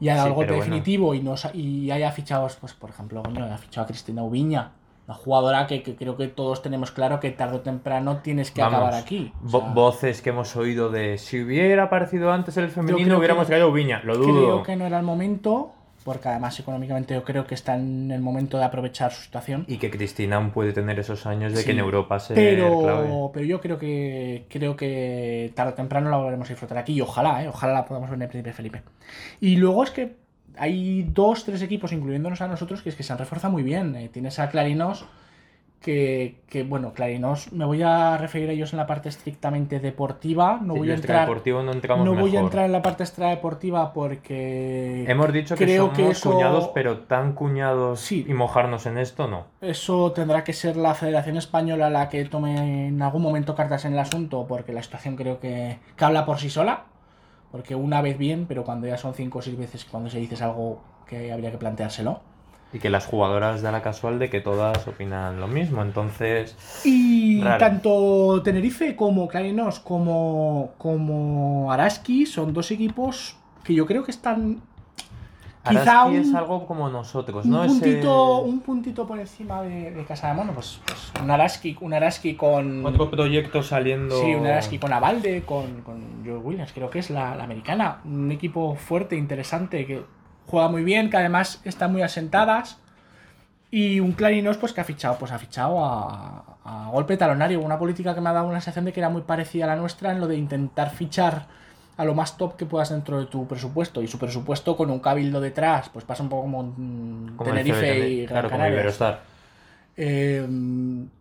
Speaker 2: Y ha dado
Speaker 1: Sí,
Speaker 2: el golpe
Speaker 1: bueno.
Speaker 2: definitivo y, nos, y haya fichado, pues por ejemplo, coño, ha fichado a Cristina Ubiña, una jugadora que, que creo que todos tenemos claro que tarde o temprano tienes que
Speaker 1: Vamos,
Speaker 2: acabar aquí. O
Speaker 1: vo-
Speaker 2: sea,
Speaker 1: voces que hemos oído de si hubiera aparecido antes el femenino hubiéramos
Speaker 2: que-
Speaker 1: traído a Viña. Lo dudo.
Speaker 2: creo que no era el momento, porque además económicamente yo creo que está en el momento de aprovechar su situación.
Speaker 1: Y que Cristina aún puede tener esos años de
Speaker 2: Sí,
Speaker 1: que en Europa se clave.
Speaker 2: pero, pero yo creo que creo que tarde o temprano la volveremos a disfrutar aquí y ojalá, ¿eh? ojalá la podamos ver en el Príncipe Felipe. Y luego es que hay dos, tres equipos, incluyéndonos a nosotros, que es que se han reforzado muy bien. Eh, tienes a Clarinos, que, que, bueno, Clarinos, me voy a referir a ellos en la parte estrictamente deportiva, no
Speaker 1: Sí,
Speaker 2: voy a entrar...
Speaker 1: no entramos
Speaker 2: No voy a entrar en la parte extradeportiva porque
Speaker 1: Hemos dicho que
Speaker 2: creo
Speaker 1: somos
Speaker 2: que eso-
Speaker 1: cuñados, pero tan cuñados
Speaker 2: Sí.
Speaker 1: y mojarnos en esto no.
Speaker 2: Eso tendrá que ser la Federación Española la que tome en algún momento cartas en el asunto, porque la situación creo que, que habla por sí sola. Porque una vez bien, pero cuando ya son cinco o seis veces cuando se dices algo que habría que planteárselo.
Speaker 1: Y que las jugadoras da la casual de que todas opinan lo mismo. Entonces,
Speaker 2: Y
Speaker 1: Raro.
Speaker 2: tanto Tenerife como Clarinos como, como Araski son dos equipos que yo creo que están quizá un,
Speaker 1: es algo como nosotros,
Speaker 2: un puntito, un puntito por encima de, de Casa de Mono. Pues, pues un, Araski, un Araski con...
Speaker 1: Otro proyecto saliendo.
Speaker 2: Sí, una Araski con Avalde, con, con Joe Williams, creo que es la, la americana. Un equipo fuerte, interesante, que juega muy bien, que además están muy asentadas. Y un Clarinos, pues que ha fichado, pues ha fichado a, a golpe talonario. Una política que me ha dado una sensación de que era muy parecida a la nuestra en lo de intentar fichar a lo más top que puedas dentro de tu presupuesto. Y su presupuesto con un cabildo detrás, pues pasa un poco como mm,
Speaker 1: como
Speaker 2: Tenerife y Gran
Speaker 1: Claro, como Iberostar.
Speaker 2: eh,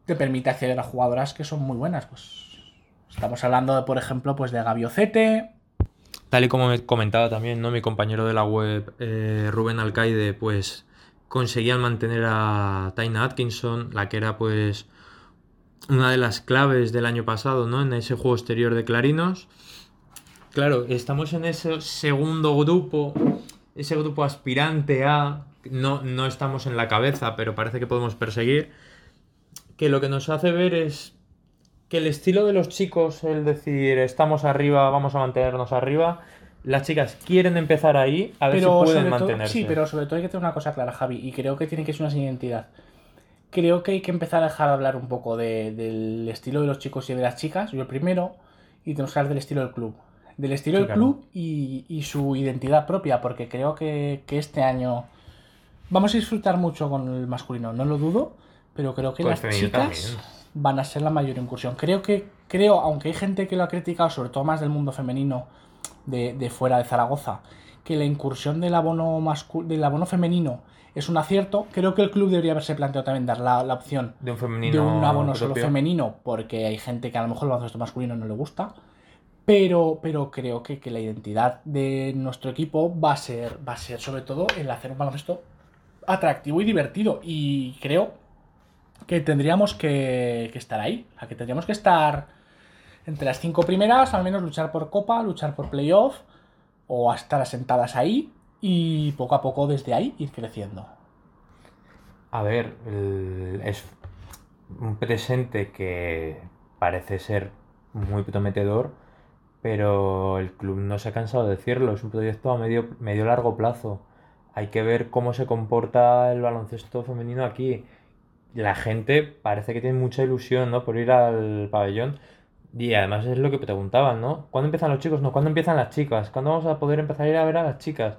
Speaker 2: te permite acceder a jugadoras que son muy buenas. Pues estamos hablando, de, por ejemplo, pues de Gaviocete.
Speaker 1: Tal y como me comentaba también, ¿no? Mi compañero de la web, eh, Rubén Alcaide, pues conseguían mantener a Taina Atkinson, la que era pues una de las claves del año pasado, ¿no? En ese juego exterior de Clarinos. Claro, estamos en ese segundo grupo, ese grupo aspirante a. No, no estamos en la cabeza, pero parece que podemos perseguir. Que lo que nos hace ver es que el estilo de los chicos, el decir estamos arriba, vamos a mantenernos arriba, las chicas quieren empezar ahí a ver
Speaker 2: Pero
Speaker 1: si pueden
Speaker 2: todo,
Speaker 1: mantenerse.
Speaker 2: sí, pero sobre todo hay que tener una cosa clara, Javi, y creo que tiene que ser una identidad. Creo que hay que empezar a dejar de hablar un poco de- del estilo de los chicos y de las chicas, yo el primero, y tenemos que hablar del estilo del club. Del estilo
Speaker 1: Sí,
Speaker 2: del
Speaker 1: claro.
Speaker 2: club y, y su identidad propia, porque creo que, que este año vamos a disfrutar mucho con el masculino, no lo dudo, pero creo que las chicas
Speaker 1: también.
Speaker 2: Van a ser la mayor incursión. Creo que, creo, aunque hay gente que lo ha criticado, sobre todo más del mundo femenino de, de fuera de Zaragoza, que la incursión del abono del abono femenino es un acierto, creo que el club debería haberse planteado también dar la, la opción
Speaker 1: de un femenino.
Speaker 2: de un abono solo femenino, porque hay gente que a lo mejor el baloncesto masculino no le gusta. Pero, pero creo que, que la identidad de nuestro equipo va a ser, va a ser sobre todo el hacer un baloncesto atractivo y divertido. Y creo que tendríamos que, estar ahí, o sea, que tendríamos que estar entre las cinco primeras, al menos luchar por copa, luchar por playoff, o estar asentadas ahí y poco a poco desde ahí ir creciendo.
Speaker 1: A ver, es un presente que parece ser muy prometedor, pero el club no se ha cansado de decirlo, es un proyecto a medio, medio largo plazo. Hay que ver cómo se comporta el baloncesto femenino aquí. La gente parece que tiene mucha ilusión, ¿no? por ir al pabellón. Y además es lo que preguntaban, ¿no? ¿Cuándo empiezan los chicos? No, ¿cuándo empiezan las chicas? ¿Cuándo vamos a poder empezar a ir a ver a las chicas?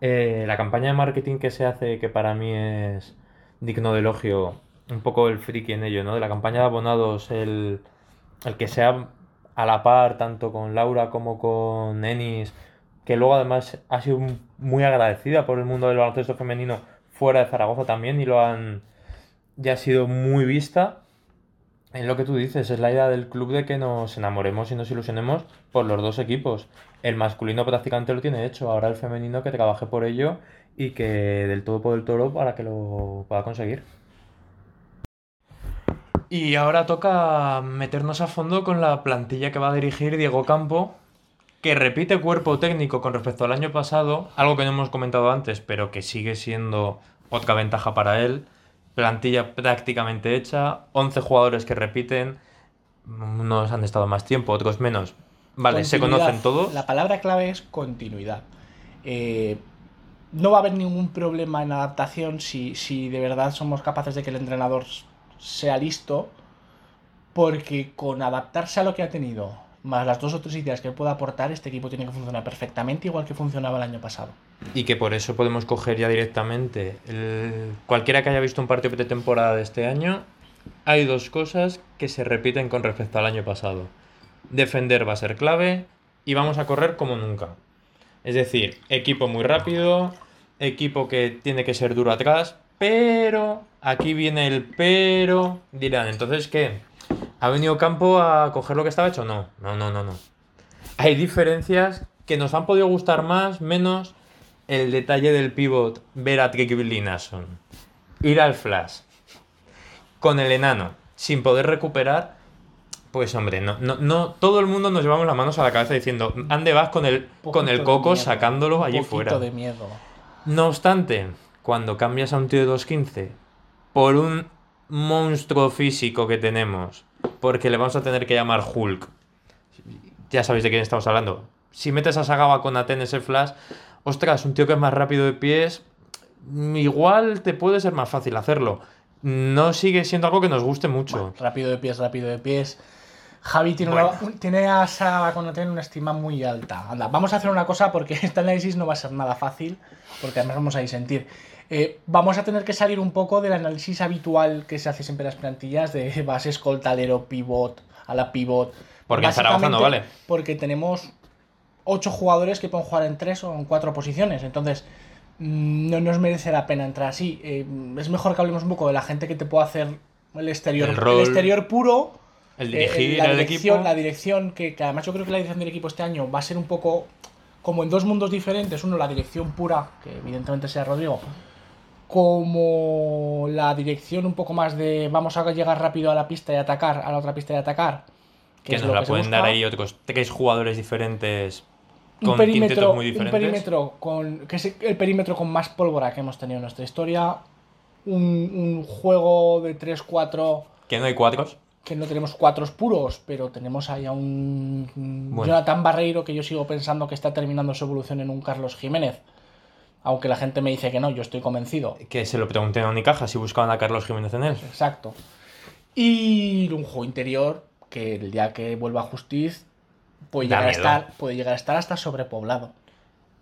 Speaker 1: Eh, la campaña de marketing que se hace, que para mí es digno de elogio, un poco el friki en ello, ¿no? De la campaña de abonados, el, el que sea a la par tanto con Laura como con Enis, que luego además ha sido muy agradecida por el mundo del baloncesto femenino fuera de Zaragoza también y lo han ya ha sido muy vista. En lo que tú dices, es la idea del club de que nos enamoremos y nos ilusionemos por los dos equipos. El masculino prácticamente lo tiene hecho, ahora el femenino que trabaje por ello y que del todo por el toro para que lo pueda conseguir. Y ahora toca meternos a fondo con la plantilla que va a dirigir Diego Campo, que repite cuerpo técnico con respecto al año pasado, algo que no hemos comentado antes, pero que sigue siendo otra ventaja para él. Plantilla prácticamente hecha, 11 jugadores que repiten, unos han estado más tiempo, otros menos. Vale, se conocen todos.
Speaker 2: La palabra clave es continuidad. Eh, no va a haber ningún problema en adaptación si, si de verdad somos capaces de que el entrenador sea listo, porque con adaptarse a lo que ha tenido, más las dos o tres ideas que pueda aportar, este equipo tiene que funcionar perfectamente igual que funcionaba el año pasado.
Speaker 1: Y que por eso podemos coger ya directamente. el- Cualquiera que haya visto un partido de temporada de este año, hay dos cosas que se repiten con respecto al año pasado. Defender va a ser clave y vamos a correr como nunca. Es decir, equipo muy rápido, equipo que tiene que ser duro atrás, pero aquí viene el pero. Dirán, entonces, ¿qué? ¿Ha venido Campo a coger lo que estaba hecho? No, no, no, no, no. Hay diferencias que nos han podido gustar más, menos el detalle del pivot, ver a Trick Nason, ir al flash, con el enano, sin poder recuperar, pues hombre, no, no, no, todo el mundo nos llevamos las manos a la cabeza diciendo, ande vas con el, con el coco
Speaker 2: miedo,
Speaker 1: sacándolo allí fuera.
Speaker 2: de miedo.
Speaker 1: No obstante, cuando cambias a un tío de 2.15 por un monstruo físico que tenemos, porque le vamos a tener que llamar Hulk, ya sabéis de quién estamos hablando. Si metes a Sagaba con Aten ese flash, ostras, un tío que es más rápido de pies, igual te puede ser más fácil hacerlo. No sigue siendo algo que nos guste mucho.
Speaker 2: Rápido de pies, rápido de pies. Javi tiene,
Speaker 1: Bueno.
Speaker 2: una- un- tiene a Sara Konaté una estima muy alta. Anda, vamos a hacer una cosa porque este análisis no va a ser nada fácil, porque además vamos a disentir. Eh, vamos a tener que salir un poco del análisis habitual que se hace siempre en las plantillas de base, escolta, alero, pivot, a la pivot.
Speaker 1: Porque en Zaragoza no vale.
Speaker 2: Porque tenemos ocho jugadores que pueden jugar en tres o en cuatro posiciones. Entonces, mm, no nos merece la pena entrar así. Eh, es mejor que hablemos un poco de la gente que te puede hacer el exterior,
Speaker 1: El
Speaker 2: exterior puro.
Speaker 1: El
Speaker 2: eh,
Speaker 1: dirigir
Speaker 2: la
Speaker 1: el
Speaker 2: dirección,
Speaker 1: equipo.
Speaker 2: La dirección, que, que además yo creo que la dirección del equipo este año va a ser un poco como en dos mundos diferentes. Uno, la dirección pura, que evidentemente sea Rodrigo. Como la dirección un poco más de vamos a llegar rápido a la pista y atacar, a la otra pista y atacar.
Speaker 1: que
Speaker 2: es
Speaker 1: nos
Speaker 2: lo
Speaker 1: la
Speaker 2: que
Speaker 1: pueden dar ahí otros tres jugadores diferentes
Speaker 2: un
Speaker 1: con
Speaker 2: perímetro,
Speaker 1: tintetos muy
Speaker 2: un
Speaker 1: diferentes.
Speaker 2: perímetro con que es el perímetro con más pólvora que hemos tenido en nuestra historia. Un, un juego de 3-4
Speaker 1: Que no hay cuatros.
Speaker 2: que no tenemos cuatros puros, pero tenemos ahí a un un
Speaker 1: Bueno.
Speaker 2: Jonathan Barreiro que yo sigo pensando que está terminando su evolución en un Carlos Jiménez. Aunque la gente me dice que no, yo estoy convencido.
Speaker 1: Que se lo pregunté a Unicaja si buscaban a Carlos Jiménez en él.
Speaker 2: Exacto. Y un juego interior que el día que vuelva a Justiz puede llegar, a estar, puede llegar a estar hasta sobrepoblado.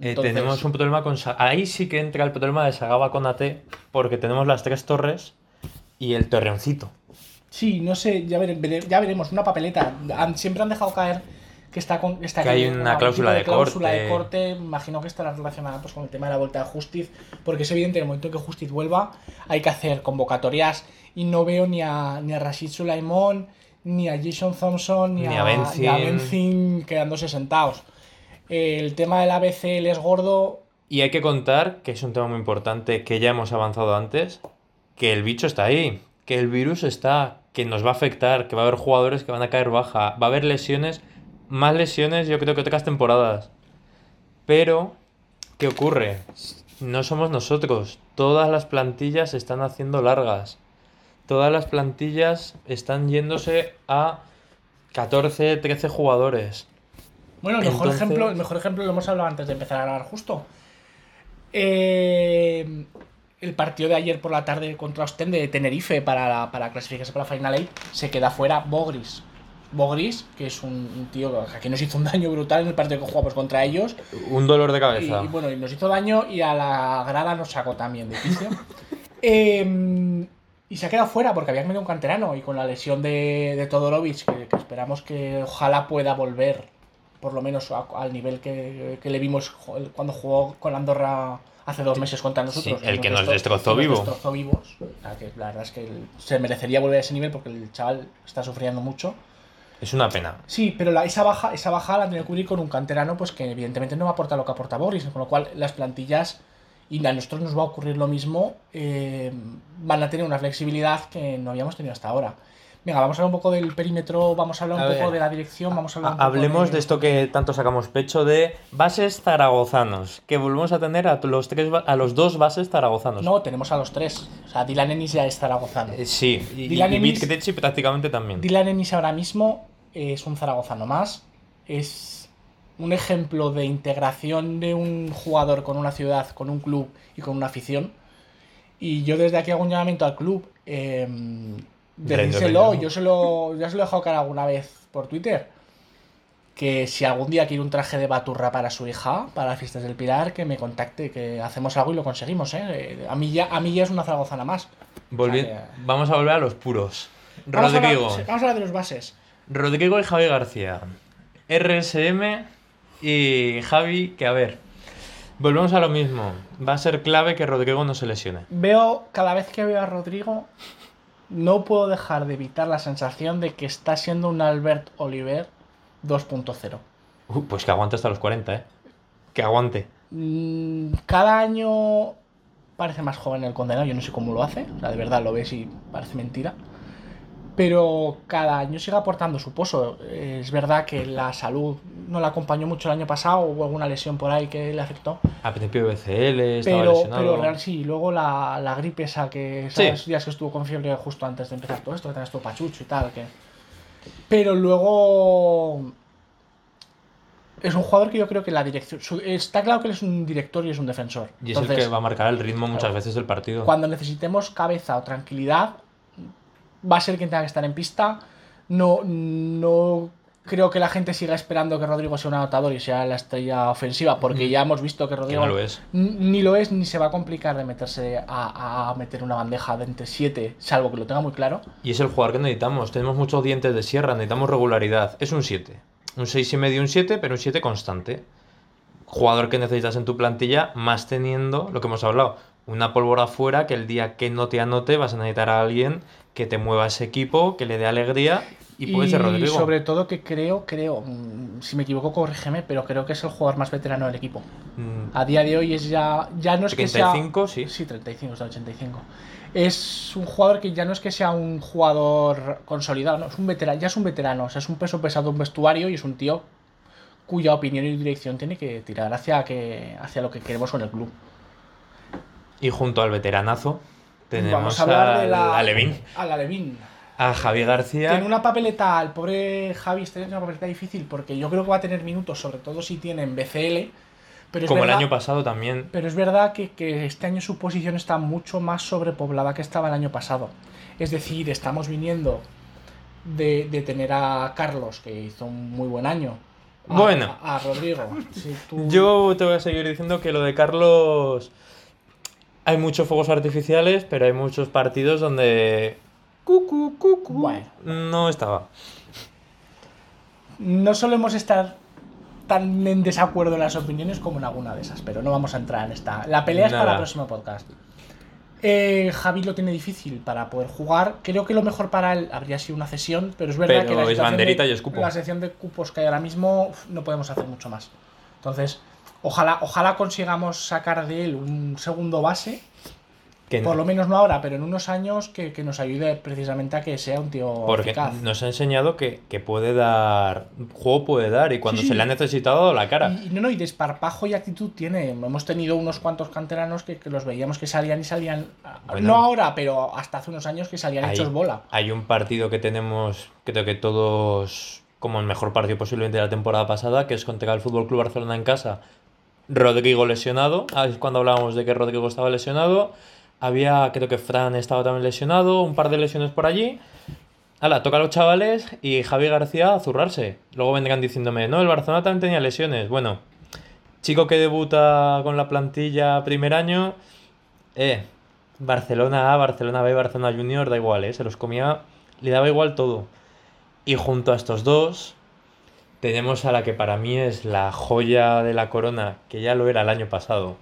Speaker 1: Eh,
Speaker 2: Entonces-
Speaker 1: tenemos un problema con... Ahí sí que entra el problema de Sagaba con AT, porque tenemos las tres torres y el torreoncito.
Speaker 2: Sí, no sé, ya, vere- ya veremos. Una papeleta. Han- siempre han dejado caer que está con está
Speaker 1: Que hay una
Speaker 2: algún
Speaker 1: cláusula de
Speaker 2: cláusula de
Speaker 1: corte.
Speaker 2: corte. Imagino que estará relacionada pues, con el tema de la vuelta de Justiz. Porque es evidente en el momento en que Justiz vuelva, hay que hacer convocatorias. Y no veo ni a, ni a Rashid Sulaimon, ni a Jason Thompson, ni,
Speaker 1: Ni
Speaker 2: a,
Speaker 1: a Benzin.
Speaker 2: a Benzin quedándose sentados. El tema del ABCL es gordo.
Speaker 1: Y hay que contar, que es un tema muy importante, que ya hemos avanzado antes, que el bicho está ahí. que el virus está, que nos va a afectar, que va a haber jugadores que van a caer baja, va a haber lesiones, más lesiones yo creo que otras temporadas. Pero, ¿qué ocurre? No somos nosotros, todas las plantillas se están haciendo largas. Todas las plantillas están yéndose a 14, 13 jugadores.
Speaker 2: Bueno, el mejor,
Speaker 1: Entonces-
Speaker 2: ejemplo, el mejor ejemplo lo hemos hablado antes de empezar a grabar justo. Eh, el partido de ayer por la tarde contra Ostende de Tenerife para, para clasificarse para la Final Eight se queda fuera Bogris. Bogris, que es un, un tío que nos hizo un daño brutal en el partido que jugamos contra ellos.
Speaker 1: Un dolor de
Speaker 2: Y,
Speaker 1: cabeza.
Speaker 2: y bueno, y nos hizo daño y a la grada nos sacó también de quicio. Eh, y se ha quedado fuera porque había metido un canterano y con la lesión de, de Todorovic, que, que esperamos que ojalá pueda volver por lo menos a- al nivel que, que le vimos cuando jugó con Andorra hace dos meses contra nosotros.
Speaker 1: Sí, el que nos
Speaker 2: destro-
Speaker 1: destrozó
Speaker 2: destrozó vivos. O sea, que la verdad es que se merecería volver a ese nivel porque el chaval está sufriendo mucho.
Speaker 1: Es una pena.
Speaker 2: Sí, pero la- esa baja, esa baja la tenido que cubrir con un canterano, pues que evidentemente no va a aportar lo que aporta Boris, con lo cual las plantillas, y a nosotros nos va a ocurrir lo mismo, eh, van a tener una flexibilidad que no habíamos tenido hasta ahora. Venga, vamos a hablar un poco del perímetro, vamos a hablar un poco de la dirección, vamos a hablar un
Speaker 1: Ha-
Speaker 2: poco
Speaker 1: Hablemos de esto que tanto sacamos pecho de bases zaragozanos, que volvemos a tener a los tres a los dos bases zaragozanos.
Speaker 2: No, tenemos a los tres. O sea, Dylan Ennis ya es zaragozano.
Speaker 1: Eh, sí, y,
Speaker 2: Dylan
Speaker 1: y
Speaker 2: Ennis-
Speaker 1: prácticamente también.
Speaker 2: Dylan Ennis ahora mismo es un zaragozano más. Es un ejemplo de integración de un jugador con una ciudad, con un club y con una afición. Y yo desde aquí hago un llamamiento al club. Eh, decírselo, yo se lo, ya se lo he dejado caer alguna vez por Twitter. Que si algún día quiere un traje de baturra para su hija, para las fiestas del Pilar, que me contacte, que hacemos algo y lo conseguimos. ¿eh? A, mí ya, a mí ya es una zaragozana más.
Speaker 1: Volvi-
Speaker 2: o sea que-
Speaker 1: Vamos a volver a los puros.
Speaker 2: Vamos a
Speaker 1: Rodrigo.
Speaker 2: sí, vamos a hablar de los bases.
Speaker 1: Rodrigo y Javi García. RSM y Javi, que a ver. Volvemos a lo mismo. Va a ser clave que Rodrigo no se lesione.
Speaker 2: Veo, cada vez que veo a Rodrigo, no puedo dejar de evitar la sensación de que está siendo un Albert Oliver 2.0.
Speaker 1: Uh, pues que aguante hasta los 40, ¿eh? Que aguante.
Speaker 2: Mm, Cada año parece más joven el condenado, yo no sé cómo lo hace, o sea, de verdad lo ves y parece mentira. Pero cada año sigue aportando su pozo. Eh, Es verdad que la salud no la acompañó mucho el año pasado, hubo alguna lesión por ahí que le afectó.
Speaker 1: A principio de BCL, estaba
Speaker 2: Pero,
Speaker 1: lesionado.
Speaker 2: pero real sí, luego la, la gripe esa que
Speaker 1: Sí.
Speaker 2: días que estuvo con fiebre justo antes de empezar todo esto, que tenías todo pachucho y tal, que. Pero luego es un jugador que yo creo que la dirección. está claro que él es un director y es un defensor.
Speaker 1: Y es el que va a marcar el ritmo muchas
Speaker 2: claro.
Speaker 1: veces del partido.
Speaker 2: cuando necesitemos cabeza o tranquilidad, va a ser quien tenga que estar en pista. No, no creo que la gente siga esperando que Rodrigo sea un anotador y sea la estrella ofensiva, porque ya hemos visto que Rodrigo
Speaker 1: no lo es.
Speaker 2: Ni lo es, ni se va a complicar de meterse a, a meter una bandeja de entre 7, salvo que lo tenga muy claro.
Speaker 1: Y es el jugador que necesitamos. Tenemos muchos dientes de sierra, necesitamos regularidad. Es un 7. Un 6 y medio, un 7, pero un 7 constante. Jugador que necesitas en tu plantilla, más teniendo lo que hemos hablado. Una pólvora fuera que el día que no te anote vas a necesitar a alguien que te mueva ese equipo, que le dé alegría y puede ser Rodrigo.
Speaker 2: sobre todo que creo, creo, mm, si me equivoco corrígeme, pero creo que es el jugador más veterano del equipo.
Speaker 1: Mm,
Speaker 2: A día de hoy es ya, ya no es que sea...
Speaker 1: 35, sí.
Speaker 2: Sí, 35, está 85. Es un jugador que ya no es que sea un jugador consolidado, no, es un veterano, ya es un veterano, o sea, es un peso pesado un vestuario y es un tío cuya opinión y dirección tiene que tirar hacia, que, hacia lo que queremos con el club.
Speaker 1: Y junto al veteranazo tenemos
Speaker 2: Vamos a hablar de la,
Speaker 1: a Levin,
Speaker 2: A la Levin.
Speaker 1: a Javi García.
Speaker 2: Tiene una papeleta, el pobre Javi está una papeleta difícil porque yo creo que va a tener minutos, sobre todo si tienen BCL. Pero
Speaker 1: Como el año pasado también.
Speaker 2: Pero es verdad que, que este año su posición está mucho más sobrepoblada que estaba el año pasado. Es decir, estamos viniendo de, de tener a Carlos, que hizo un muy buen año. A,
Speaker 1: Bueno.
Speaker 2: A, a Rodrigo. Tú-
Speaker 1: Yo te voy a seguir diciendo que lo de Carlos. Hay muchos fuegos artificiales, pero hay muchos partidos donde. Cucu, cucu.
Speaker 2: Bueno.
Speaker 1: No estaba.
Speaker 2: No solemos estar tan en desacuerdo en las opiniones como en alguna de esas, pero no vamos a entrar en esta. La pelea es para el próximo podcast. Eh, Javi lo tiene difícil para poder jugar. Creo que lo mejor para él habría sido una cesión, pero es verdad
Speaker 1: Pero
Speaker 2: que la
Speaker 1: es banderita
Speaker 2: de,
Speaker 1: y
Speaker 2: la sección de cupos que hay ahora mismo no podemos hacer mucho más. Entonces, ojalá, ojalá consigamos sacar de él un segundo base
Speaker 1: Que
Speaker 2: Por lo menos no ahora, pero en unos años que, que nos ayude precisamente a que sea un tío
Speaker 1: porque
Speaker 2: eficaz.
Speaker 1: nos ha enseñado que, que puede dar. Juego puede dar y cuando
Speaker 2: Sí, sí.
Speaker 1: se le ha necesitado la cara.
Speaker 2: Y, no, no, y desparpajo y actitud tiene. Hemos tenido unos cuantos canteranos que, que los veíamos que salían y salían. ah,
Speaker 1: Bueno.
Speaker 2: no ahora, pero hasta hace unos años que salían
Speaker 1: Hay-
Speaker 2: hechos bola.
Speaker 1: Hay un partido que tenemos, creo que todos, como el mejor partido posiblemente de la temporada pasada, que es contra el Fútbol Club Barcelona en casa. Rodrigo lesionado. Ah, cuando hablábamos de que Rodrigo estaba lesionado. Había, creo que Fran estaba también lesionado, un par de lesiones por allí. Hala, toca a los chavales y Javi García a zurrarse. Luego vendrán diciéndome, no, el Barcelona también tenía lesiones. Bueno, chico que debuta con la plantilla primer año, eh, Barcelona A, Barcelona B, Barcelona Junior, da igual, eh, se los comía, le daba igual todo. Y junto a estos dos, tenemos a la que para mí es la joya de la corona, que ya lo era el año pasado.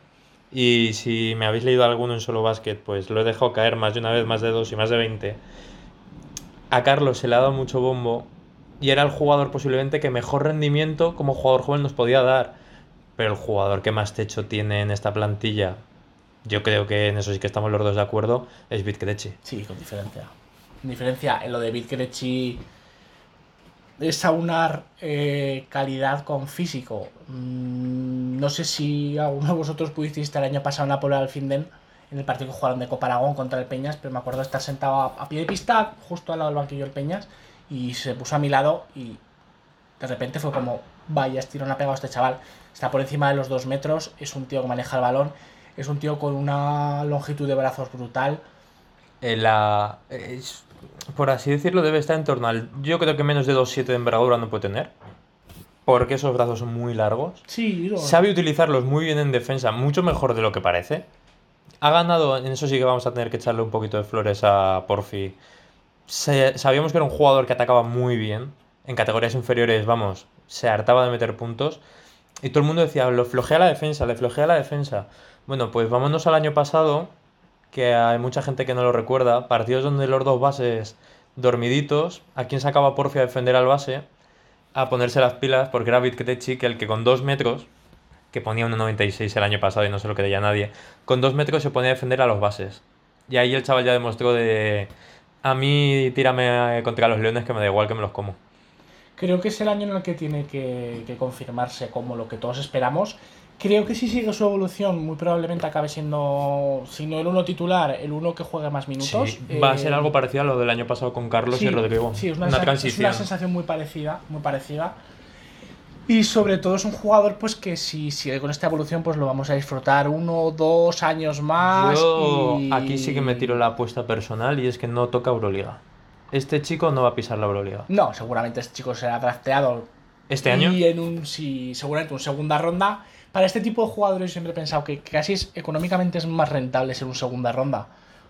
Speaker 1: Y si me habéis leído alguno en solo básquet, pues lo he dejado caer más de una vez, más de dos y más de 20. A Carlos se le ha dado mucho bombo y era el jugador posiblemente que mejor rendimiento como jugador joven nos podía dar. Pero el jugador que más techo tiene en esta plantilla, yo creo que en eso sí que estamos los dos de acuerdo, es Bitkerechi.
Speaker 2: Sí, con diferencia. Con diferencia, en lo de Bitkerechi es aunar eh, calidad con físico. Mm, no sé si alguno de vosotros pudisteis estar el año pasado en la Pola del Finden, en el partido que jugaron de Copa Aragón contra el Peñas, pero me acuerdo estar sentado a, pie de pista, justo al lado del banquillo del Peñas, y se puso a mi lado y de repente fue como, vaya, estirón ha pegado este chaval. Está por encima de los dos metros, es un tío que maneja el balón, es un tío con una longitud de brazos brutal.
Speaker 1: Eh, la, por así decirlo, debe estar en torno al. Yo creo que menos de 2,7 de envergadura no puede tener. Porque esos brazos son muy largos.
Speaker 2: Sí, lo-
Speaker 1: Sabe utilizarlos muy bien en defensa, mucho mejor de lo que parece. Ha ganado, en eso sí que vamos a tener que echarle un poquito de flores a Porfi. Se- sabíamos que era un jugador que atacaba muy bien. En categorías inferiores, vamos, se hartaba de meter puntos. Y todo el mundo decía, lo flojea la defensa, le flojea la defensa. Bueno, pues vámonos al año pasado, que hay mucha gente que no lo recuerda. Partidos donde los dos bases dormiditos, ¿a quién sacaba Porfi a defender al base? A ponerse las pilas, porque era Bitketechi, que el que con dos metros, que ponía 1,96 el año pasado y no se lo creía nadie, con dos metros se ponía a defender a los bases. Y ahí el chaval ya demostró de, a mí tírame contra los leones que me da igual que me los como.
Speaker 2: Creo que es el año en el que tiene que, que confirmarse como lo que todos esperamos. Creo que si sigue su evolución, muy probablemente acabe siendo, si no el uno titular, el uno que juegue más minutos.
Speaker 1: Sí, va a ser
Speaker 2: Eh,
Speaker 1: algo parecido a lo del año pasado con Carlos
Speaker 2: sí,
Speaker 1: y Rodrigo.
Speaker 2: Sí, es una,
Speaker 1: una
Speaker 2: es una sensación muy parecida, muy parecida. Y sobre todo es un jugador pues que si sigue con esta evolución pues lo vamos a disfrutar uno dos años más.
Speaker 1: Yo
Speaker 2: y-
Speaker 1: aquí sí que me tiro la apuesta personal y es que no toca Euroliga. Este chico no va a pisar la Euroliga.
Speaker 2: No, seguramente este chico será drafteado
Speaker 1: ¿Este año?
Speaker 2: Y en un, sí, seguramente un segunda ronda. Para este tipo de jugadores siempre he pensado que casi es, económicamente es más rentable ser un segunda ronda.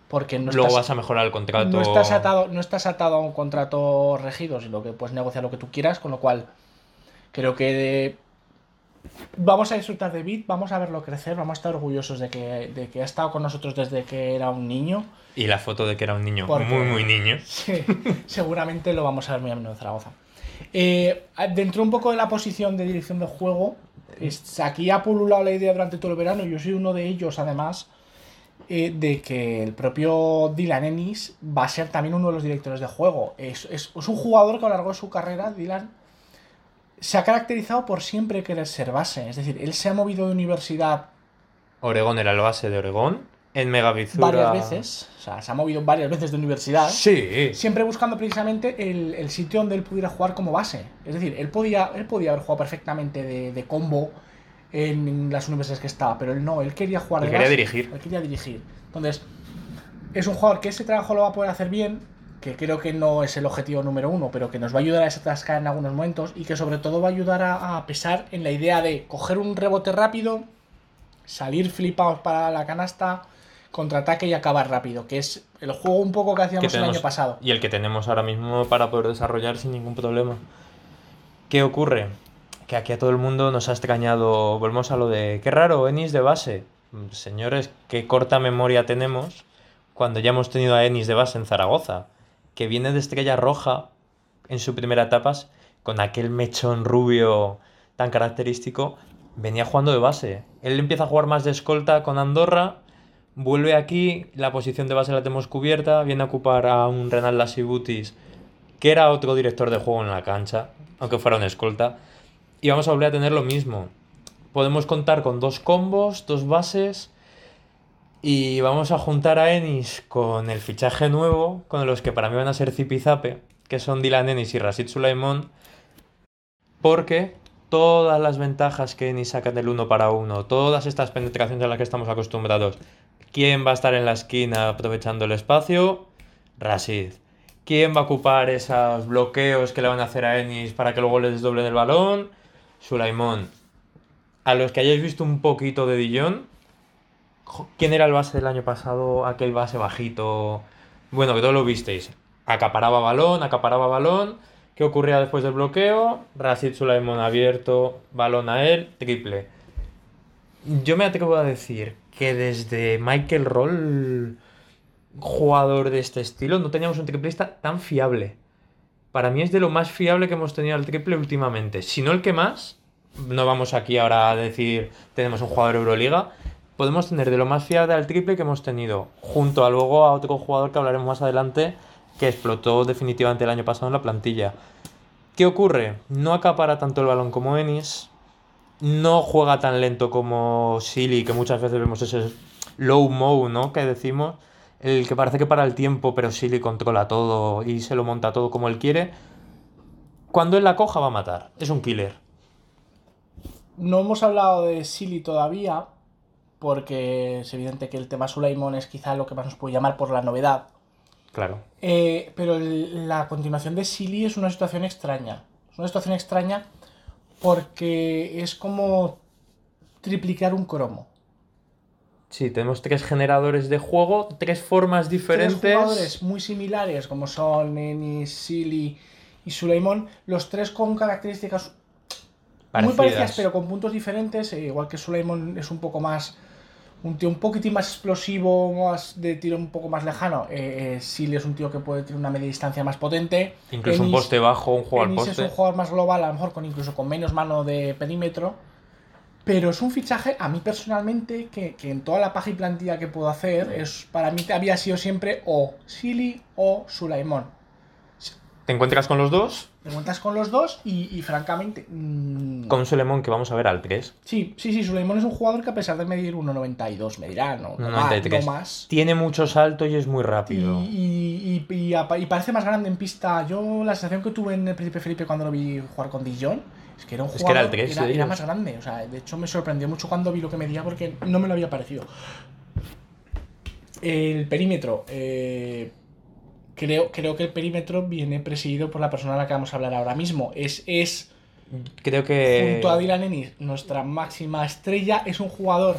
Speaker 2: Porque no
Speaker 1: Luego
Speaker 2: estás,
Speaker 1: vas a mejorar el contrato.
Speaker 2: no estás atado, no estás atado a un contrato regido, sino que puedes negociar lo que tú quieras, con lo cual creo que de- vamos a disfrutar de Bit, vamos a verlo crecer, vamos a estar orgullosos de que, de que ha estado con nosotros desde que era un niño.
Speaker 1: Y la foto de que era un niño
Speaker 2: Porque-
Speaker 1: muy, muy niño.
Speaker 2: Sí, seguramente lo vamos a ver muy a menudo en Zaragoza. Eh, dentro un poco de la posición de dirección de juego, es- aquí ha pululado la idea durante todo el verano, yo soy uno de ellos además, eh, de que el propio Dylan Ennis va a ser también uno de los directores de juego. Es, es- es un jugador que a lo largo de su carrera, Dylan, se ha caracterizado por siempre querer ser base. Es decir, él se ha movido de universidad
Speaker 1: Oregón era el base de Oregón. En Megavizura.
Speaker 2: varias veces, o sea, se ha movido varias veces de universidad.
Speaker 1: Sí.
Speaker 2: siempre buscando precisamente el, el sitio donde él pudiera jugar como base. Es decir, él podía, él podía haber jugado perfectamente de, de combo en las universidades que estaba, pero él no, él quería jugar
Speaker 1: Él
Speaker 2: de
Speaker 1: quería
Speaker 2: base.
Speaker 1: dirigir.
Speaker 2: Él quería dirigir. Entonces, es un jugador que ese trabajo lo va a poder hacer bien, que creo que no es el objetivo número uno, pero que nos va a ayudar a desatascar en algunos momentos y que sobre todo va a ayudar a, a pesar en la idea de coger un rebote rápido, salir flipados para la canasta, contraataque y acabar rápido, que es el juego un poco que hacíamos
Speaker 1: que
Speaker 2: el año pasado.
Speaker 1: Y el que tenemos ahora mismo para poder desarrollar sin ningún problema. ¿Qué ocurre? Que aquí a todo el mundo nos ha extrañado. Volvemos a lo de. Qué raro, Ennis de base. Mm, Señores, qué corta memoria tenemos cuando ya hemos tenido a Ennis de base en Zaragoza. Que viene de Estrella Roja en su primera etapa con aquel mechón rubio tan característico. Venía jugando de base. Él empieza a jugar más de escolta con Andorra Vuelve aquí, la posición de base la tenemos cubierta, viene a ocupar a un Renal Lasibutis, que era otro director de juego en la cancha, aunque fuera un escolta. Y vamos a volver a tener lo mismo. Podemos contar con dos combos, dos bases. Y vamos a juntar a Ennis con el fichaje nuevo, con los que para mí van a ser Zipizape, que son Dylan Ennis y Rashid Sulaimon. Porque todas las ventajas que Ennis saca del uno para uno, todas estas penetraciones a las que estamos acostumbrados, ¿quién va a estar en la esquina aprovechando el espacio? Rashid. ¿Quién va a ocupar esos bloqueos que le van a hacer a Ennis para que luego le desdoblen el balón? Sulaimon. A los que hayáis visto un poquito de Dijon, ¿quién era el base del año pasado? Aquel base bajito. Bueno, que todos lo visteis. Acaparaba balón, acaparaba balón. ¿Qué ocurría después del bloqueo? Rashid Sulaimon abierto, balón a él, triple. Yo me atrevo a decir que desde Michael Roll, jugador de este estilo, no teníamos un triplista tan fiable. Para mí es de lo más fiable que hemos tenido al triple últimamente. Si no el que más, no vamos aquí ahora a decir tenemos un jugador Euroliga. Podemos tener de lo más fiable al triple que hemos tenido, junto a luego a otro jugador que hablaremos más adelante, que explotó definitivamente el año pasado en la plantilla. ¿Qué ocurre? No acapara tanto el balón como Ennis, no juega tan lento como Silly, que muchas veces vemos ese low mo, ¿no? Que decimos, el que parece que para el tiempo, pero Silly controla todo y se lo monta todo como él quiere. Cuando él la coja va a matar, es un killer.
Speaker 2: No hemos hablado de Silly todavía, porque es evidente que el tema Sulaimon es quizá lo que más nos puede llamar por la novedad.
Speaker 1: Claro.
Speaker 2: Eh, pero el- la continuación de Silly es una situación extraña. Es una situación extraña porque es como triplicar un cromo.
Speaker 1: Sí, tenemos tres generadores de juego, tres formas diferentes.
Speaker 2: Tres jugadores muy similares como son Ennis, Silly y Sulaimon, los tres con características muy parecidas pero con puntos diferentes, eh, igual que Sulaimon es un poco más un tío un poquitín más explosivo, más de tiro un poco más lejano. Eh, eh, Silly es un tío que puede tener una media distancia más potente.
Speaker 1: Incluso un poste bajo, un al
Speaker 2: Ennis es
Speaker 1: poste.
Speaker 2: un jugador más global, a lo mejor con incluso con menos mano de perímetro. Pero es un fichaje, a mí personalmente, que, que en toda la paja y plantilla que puedo hacer, es para mí había sido siempre o Silly o Sulaimon.
Speaker 1: ¿Te encuentras con los dos?
Speaker 2: Me cuentas con los dos y, y francamente. mm,
Speaker 1: Con Sulemón, que vamos a ver al 3.
Speaker 2: Sí, sí, sí, Sulaimon es un jugador que a pesar de medir 1,92, medirá, no, no,
Speaker 1: 93.
Speaker 2: no más.
Speaker 1: Tiene mucho salto y es muy rápido.
Speaker 2: y, y- y parece más grande en pista. Yo la sensación que tuve en el Príncipe Felipe cuando lo vi jugar con Dijon es que era un
Speaker 1: Es que
Speaker 2: jugador
Speaker 1: era el tres
Speaker 2: era,
Speaker 1: de
Speaker 2: era más grande. O sea, de hecho me sorprendió mucho cuando vi lo que medía porque no me lo había parecido. El perímetro. eh, creo, creo que el perímetro viene presidido por la persona a la que vamos a hablar ahora mismo. Es, es
Speaker 1: Creo que,
Speaker 2: junto a Dylan Ennis, nuestra máxima estrella. Es un jugador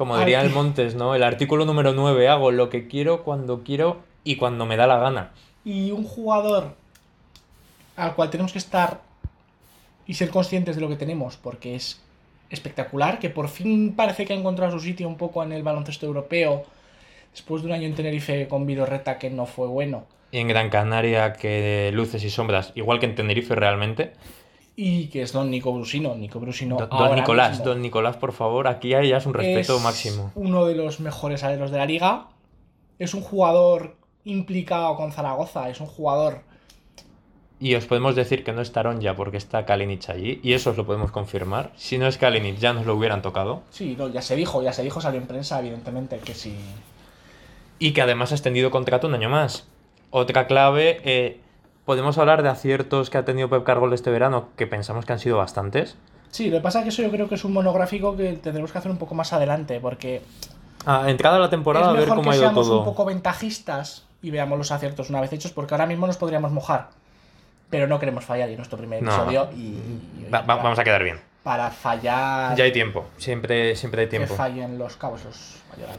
Speaker 1: como diría el Montes, ¿no? El artículo número 9, hago lo que quiero, cuando quiero y cuando me da la gana.
Speaker 2: y un jugador al cual tenemos que estar y ser conscientes de lo que tenemos, porque es espectacular, que por fin parece que ha encontrado su sitio un poco en el baloncesto europeo, después de un año en Tenerife con Vidorreta que no fue bueno,
Speaker 1: Y en Gran Canaria, que luces y sombras, igual que en Tenerife realmente.
Speaker 2: y que es don Nico Brusino. Nico Brusino
Speaker 1: Don, Nicolás,
Speaker 2: mismo
Speaker 1: don Nicolás, por favor, aquí hay ya es un respeto
Speaker 2: es
Speaker 1: máximo.
Speaker 2: uno de los mejores aleros de la liga, es un jugador implicado con Zaragoza, es un jugador
Speaker 1: Y os podemos decir que no es ya porque está Kalinic allí, y eso os lo podemos confirmar. Si no es Kalinic, ya nos lo hubieran tocado.
Speaker 2: Sí, no, ya se dijo, ya se dijo, salió en prensa, evidentemente, que sí.
Speaker 1: Y que además ha extendido contrato un año más. Otra clave, eh, podemos hablar de aciertos que ha tenido Pep Cargol este verano, que pensamos que han sido bastantes.
Speaker 2: Sí, lo que pasa es que eso yo creo que es un monográfico que tendremos que hacer un poco más adelante, porque
Speaker 1: Ah, entrada la temporada, a ver cómo
Speaker 2: que
Speaker 1: ha ido
Speaker 2: seamos
Speaker 1: todo.
Speaker 2: un poco ventajistas y veamos los aciertos una vez hechos, porque ahora mismo nos podríamos mojar. Pero no queremos fallar y en nuestro primer
Speaker 1: No.
Speaker 2: episodio y, y-
Speaker 1: Va- va- vamos a quedar bien.
Speaker 2: para fallar
Speaker 1: Ya hay tiempo, siempre, siempre hay
Speaker 2: que
Speaker 1: tiempo.
Speaker 2: fallen los cabos los mayores.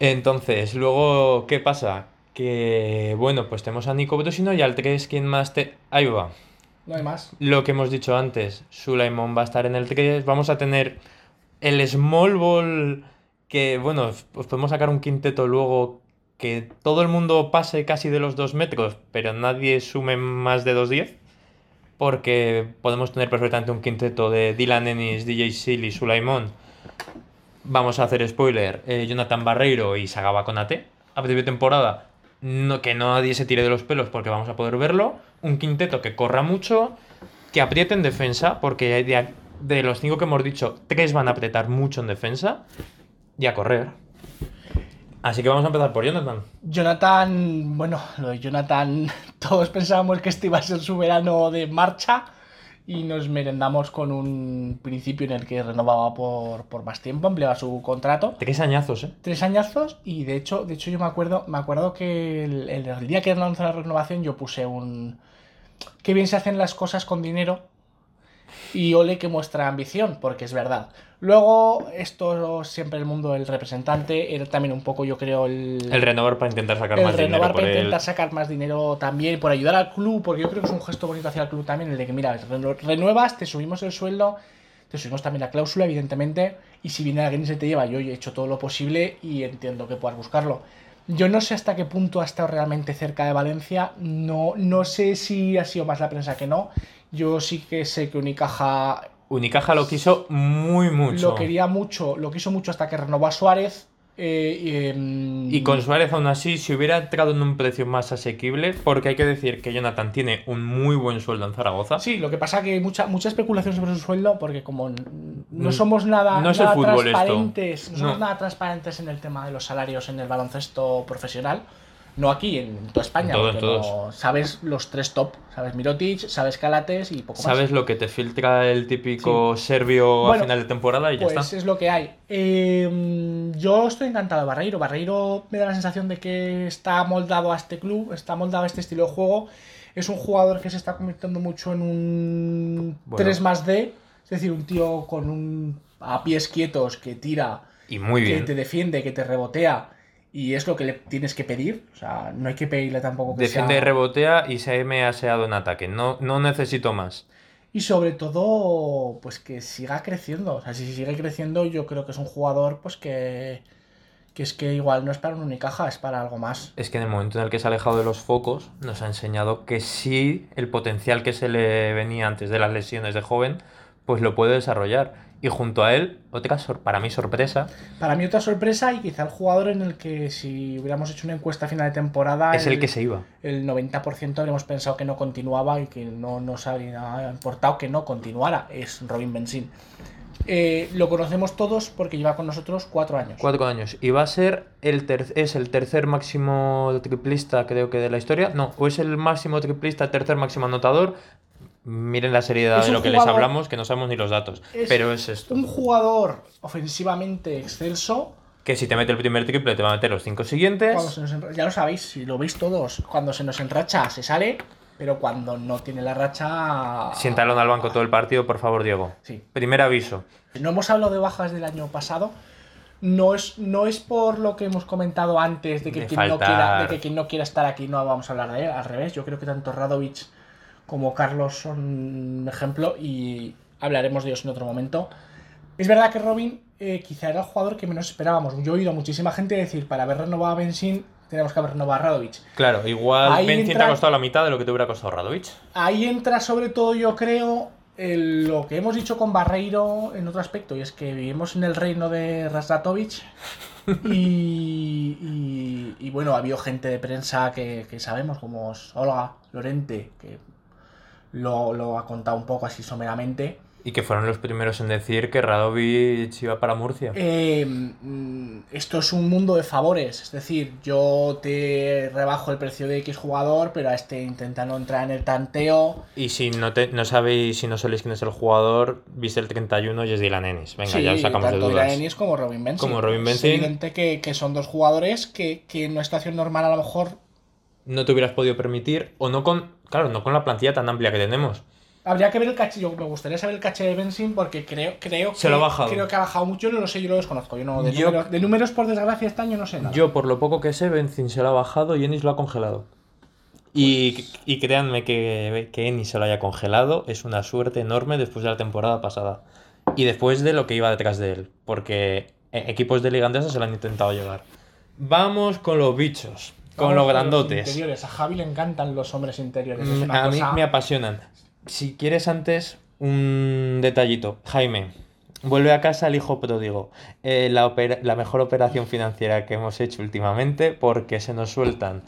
Speaker 1: Entonces, luego, ¿qué pasa? Que, bueno, pues tenemos a Nico Brusino y al 3, ¿quién más te...? Ahí va.
Speaker 2: No hay más.
Speaker 1: Lo que hemos dicho antes, Sulaimon va a estar en el 3, vamos a tener el Small Ball, que, bueno, pues podemos sacar un quinteto luego que todo el mundo pase casi de los 2 metros, pero nadie sume más de 2.10, porque podemos tener perfectamente un quinteto de Dylan Ennis, DJ Silly, Sulaimon, Vamos a hacer spoiler. eh, Jonathan Barreiro y Sagaba Konate. A principio de temporada, no, que nadie se tire de los pelos porque vamos a poder verlo. Un quinteto que corra mucho, que apriete en defensa, porque de, de los cinco que hemos dicho, tres van a apretar mucho en defensa y a correr. Así que vamos a empezar por Jonathan.
Speaker 2: Jonathan, bueno, lo de Jonathan, todos pensábamos que este iba a ser su verano de marcha y nos merendamos con un principio en el que renovaba por, por más tiempo, ampliaba su contrato.
Speaker 1: Tres añazos, ¿eh?
Speaker 2: Tres añazos y de hecho, de hecho yo me acuerdo, me acuerdo que el, día que lanzó la renovación yo puse un... Qué bien se hacen las cosas con dinero y ole que muestra ambición, porque es verdad. Luego, esto siempre el mundo del representante era también un poco, yo creo, el,
Speaker 1: El renovar para intentar sacar
Speaker 2: el
Speaker 1: más dinero
Speaker 2: renovar
Speaker 1: por
Speaker 2: para
Speaker 1: él.
Speaker 2: intentar sacar más dinero también, por ayudar al club, porque yo creo que es un gesto bonito hacia el club también, el de que, mira, renuevas, te subimos el sueldo, te subimos también la cláusula, evidentemente, y si viene alguien y se te lleva, yo he hecho todo lo posible y entiendo que puedas buscarlo. Yo no sé hasta qué punto ha estado realmente cerca de Valencia, no, no sé si ha sido más la prensa que no. Yo sí que sé que Unicaja
Speaker 1: Unicaja lo quiso muy mucho.
Speaker 2: lo quería mucho, lo quiso mucho hasta que renovó a Suárez. eh, y, em,
Speaker 1: Y con Suárez aún así, si hubiera entrado en un precio más asequible, porque hay que decir que Jonathan tiene un muy buen sueldo en Zaragoza.
Speaker 2: Sí, lo que pasa que hay mucha, mucha especulación sobre su sueldo, porque como no
Speaker 1: Mm,
Speaker 2: somos nada,
Speaker 1: no es el fútbol esto.
Speaker 2: transparentes, no somos
Speaker 1: No.
Speaker 2: nada transparentes en el tema de los salarios en el baloncesto profesional. No aquí, en toda España.
Speaker 1: Todos.
Speaker 2: no- sabes los tres top. Sabes Mirotic, sabes Calates y poco más.
Speaker 1: Sabes lo que te filtra el típico serbio
Speaker 2: Bueno,
Speaker 1: a final de temporada y ya
Speaker 2: Pues
Speaker 1: está.
Speaker 2: es lo que hay. Eh, yo estoy encantado de Barreiro. Barreiro me da la sensación de que está moldado a este club, está moldado a este estilo de juego. Es un jugador que se está convirtiendo mucho en un
Speaker 1: Bueno.
Speaker 2: 3 más D, es decir, un tío con un a pies quietos que tira,
Speaker 1: Y muy
Speaker 2: que te defiende, que te rebotea. Y es lo que le tienes que pedir. O sea, no hay que pedirle tampoco que
Speaker 1: Defiende,
Speaker 2: sea...
Speaker 1: rebotea y se me ha aseado en ataque. No, no necesito más.
Speaker 2: Y sobre todo, pues que siga creciendo. O sea, si sigue creciendo, yo creo que es un jugador, pues que. Que es que igual no es para un Unicaja, es para algo más.
Speaker 1: Es que en el momento en el que se ha alejado de los focos, nos ha enseñado que sí, el potencial que se le venía antes de las lesiones de joven, pues lo puede desarrollar. Y junto a él, otra para mí sorpresa,
Speaker 2: Para mí, otra sorpresa y quizá el jugador en el que si hubiéramos hecho una encuesta a final de temporada.
Speaker 1: es el que se iba.
Speaker 2: El 90% habríamos pensado que no continuaba y que no nos habría importado que no continuara. Es Robin Benzín. Eh, lo conocemos todos porque lleva con nosotros cuatro años.
Speaker 1: Cuatro años. Y va a ser el ter- es el tercer máximo triplista, creo que de la historia. No, o es el máximo triplista, tercer máximo anotador. Miren la seriedad de lo que les hablamos, que no sabemos ni los datos.
Speaker 2: Es
Speaker 1: Pero es esto.
Speaker 2: Un jugador ofensivamente excelso.
Speaker 1: Que si te mete el primer triple, te va a meter los cinco siguientes.
Speaker 2: Se nos Ya lo sabéis, si lo veis todos, cuando se nos enracha se sale, pero cuando no tiene la racha...
Speaker 1: Siéntalo al banco todo el partido, por favor, Diego.
Speaker 2: Sí.
Speaker 1: Primer aviso.
Speaker 2: No hemos hablado de bajas del año pasado. No es, no es por lo que hemos comentado antes de que,
Speaker 1: De
Speaker 2: quien no quiera, de que quien no quiera estar aquí no vamos a hablar de él. Al revés, yo creo que tanto Radovic como Carlos son un ejemplo y hablaremos de ellos en otro momento. Es verdad que Robin eh, quizá era el jugador que menos esperábamos. Yo he oído a muchísima gente decir, para haber renovado a Benzín, tenemos que haber renovado a Radovic.
Speaker 1: Claro, igual
Speaker 2: Ahí
Speaker 1: Benzín te
Speaker 2: entra-
Speaker 1: ha costado la mitad de lo que te hubiera costado Radovic.
Speaker 2: Ahí entra sobre todo, yo creo, el- lo que hemos dicho con Barreiro en otro aspecto, y es que vivimos en el reino de Rasratovic. Y, y- y, bueno, ha habido gente de prensa que, que sabemos, como Olga Lorente, que lo, lo ha contado un poco así someramente.
Speaker 1: Y que fueron los primeros en decir que Radovic iba para Murcia.
Speaker 2: Eh, mm, esto es un mundo de favores, es decir, yo te rebajo el precio de X jugador, pero a este intenta no entrar en el tanteo.
Speaker 1: Y si no, te, no sabéis, si no sabéis quién es el jugador, viste el 31 y es Dylan Ennis. Venga, ya os sacamos de
Speaker 2: tanto
Speaker 1: dudas.
Speaker 2: Dylan Ennis como Robin Benson.
Speaker 1: Como Robin
Speaker 2: Es
Speaker 1: Benson.
Speaker 2: evidente que, que son dos jugadores que, que en una situación normal a lo mejor
Speaker 1: No te hubieras podido permitir, o no con, claro, no con la plantilla tan amplia que tenemos.
Speaker 2: habría que ver el caché. Yo me gustaría saber el caché de Benson porque creo, creo
Speaker 1: Se
Speaker 2: que,
Speaker 1: lo ha bajado.
Speaker 2: Creo que ha bajado mucho, yo no lo sé, yo lo desconozco. Yo no, de,
Speaker 1: Yo-
Speaker 2: números, de números, por desgracia, este año no sé nada.
Speaker 1: Yo, por lo poco que sé, Benzin se lo ha bajado y Ennis lo ha congelado. Y, y créanme que, que Ennis se lo haya congelado es una suerte enorme después de la temporada pasada. Y después de lo que iba detrás de él. Porque eh, equipos de liga andesa se lo han intentado llevar. Vamos con los bichos. Con los grandotes.
Speaker 2: interiores. A Javi le encantan los hombres interiores. Es
Speaker 1: Mm, A mí me apasionan. Si quieres antes un detallito. Jaime, Vuelve a casa el hijo pródigo. Eh, la, la mejor operación financiera que hemos hecho últimamente porque se nos sueltan.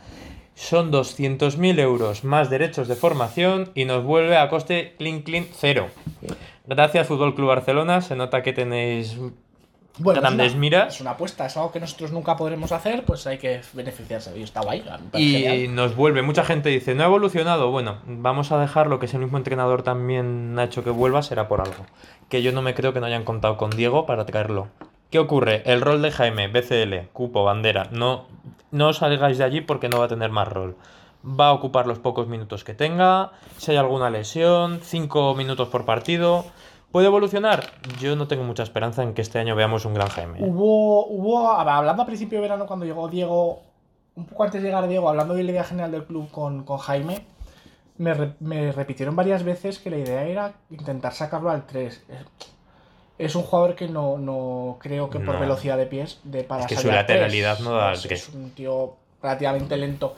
Speaker 1: Son 200.000 euros más derechos de formación y nos vuelve a coste clean clean cero. Gracias Fútbol Club Barcelona, se nota que tenéis
Speaker 2: Bueno, es una,
Speaker 1: miras
Speaker 2: es una apuesta, es algo que nosotros nunca podremos hacer, pues hay que beneficiarse. Y está guay.
Speaker 1: y
Speaker 2: genial.
Speaker 1: nos vuelve. Mucha gente dice, no ha evolucionado. Bueno, vamos a dejarlo que el mismo entrenador también ha hecho que vuelva, será por algo. Que yo no me creo que no hayan contado con Diego para traerlo. ¿Qué ocurre? El rol de Jaime, BCL, cupo, bandera. No, no os salgáis de allí porque no va a tener más rol. Va a ocupar los pocos minutos que tenga. Si hay alguna lesión, 5 minutos por partido. ¿Puede evolucionar? Yo no tengo mucha esperanza en que este año veamos un gran Jaime.
Speaker 2: Hubo, hubo, hablando a principio de verano, cuando llegó Diego, un poco antes de llegar Diego, hablando de la idea general del club con, con Jaime, me, re- me repitieron varias veces que la idea era intentar sacarlo al 3. Es, un jugador que no, no creo que por
Speaker 1: No.
Speaker 2: velocidad de pies de para
Speaker 1: Es que
Speaker 2: salir
Speaker 1: su lateralidad no da al
Speaker 2: Es-
Speaker 1: tres.
Speaker 2: Es un tío relativamente lento.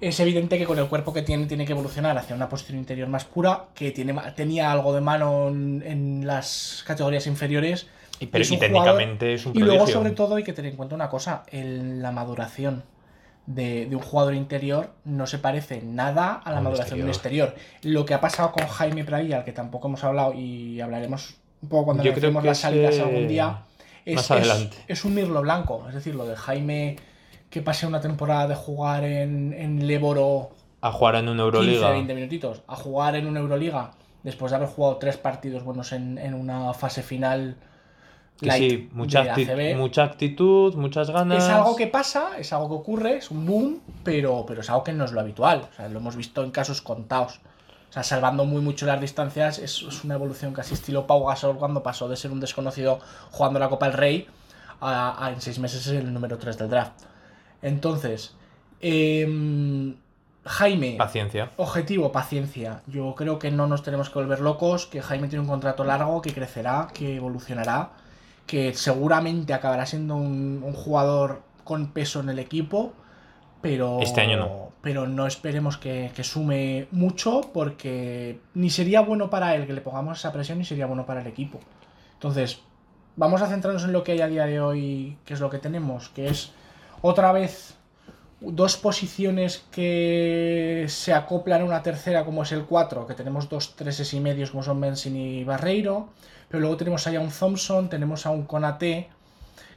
Speaker 2: Es evidente que con el cuerpo que tiene tiene que evolucionar hacia una posición interior más pura, que tiene, tenía algo de mano en, en las categorías inferiores.
Speaker 1: Y, pero-
Speaker 2: es
Speaker 1: y técnicamente es un
Speaker 2: y luego, sobre todo, hay que tener en cuenta una cosa: el- la maduración de, de un jugador interior no se parece nada a la
Speaker 1: A
Speaker 2: maduración de un exterior. Lo que ha pasado con Jaime Pradilla, al que tampoco hemos hablado y hablaremos un poco cuando analicemos las salidas
Speaker 1: ese-
Speaker 2: algún día, es,
Speaker 1: más
Speaker 2: es- es un mirlo blanco. Es decir, lo de Jaime que pase una temporada de jugar en, en Leboro
Speaker 1: A jugar en una
Speaker 2: 15,
Speaker 1: Euroliga.
Speaker 2: 20 minutitos, a jugar en una Euroliga después de haber jugado tres partidos buenos en, en una fase final.
Speaker 1: Que
Speaker 2: light
Speaker 1: sí, mucha,
Speaker 2: de
Speaker 1: acti-
Speaker 2: ACB.
Speaker 1: mucha actitud, muchas ganas.
Speaker 2: Es algo que pasa, es algo que ocurre, es un boom, pero, pero es algo que no es lo habitual. O sea, lo hemos visto en casos contados. O sea, salvando muy mucho las distancias, es, es una evolución casi estilo Pau Gasol cuando pasó de ser un desconocido jugando la Copa del Rey a, a en seis meses ser el número 3 del draft. Entonces, em, Jaime,
Speaker 1: Paciencia.
Speaker 2: Objetivo, paciencia. Yo creo que no nos tenemos que volver locos, que Jaime tiene un contrato largo, que crecerá, que evolucionará, que seguramente acabará siendo un, un jugador con peso en el equipo, pero
Speaker 1: Este año no.
Speaker 2: Pero no esperemos que, que sume mucho porque ni sería bueno para él que le pongamos esa presión ni sería bueno para el equipo. Entonces, vamos a centrarnos en lo que hay a día de hoy, que es lo que tenemos, que es otra vez dos posiciones que se acoplan a una tercera como es el 4, que tenemos dos treses y medios como son Benson y Barreiro, pero luego tenemos ahí a un Thompson, tenemos a un Conate,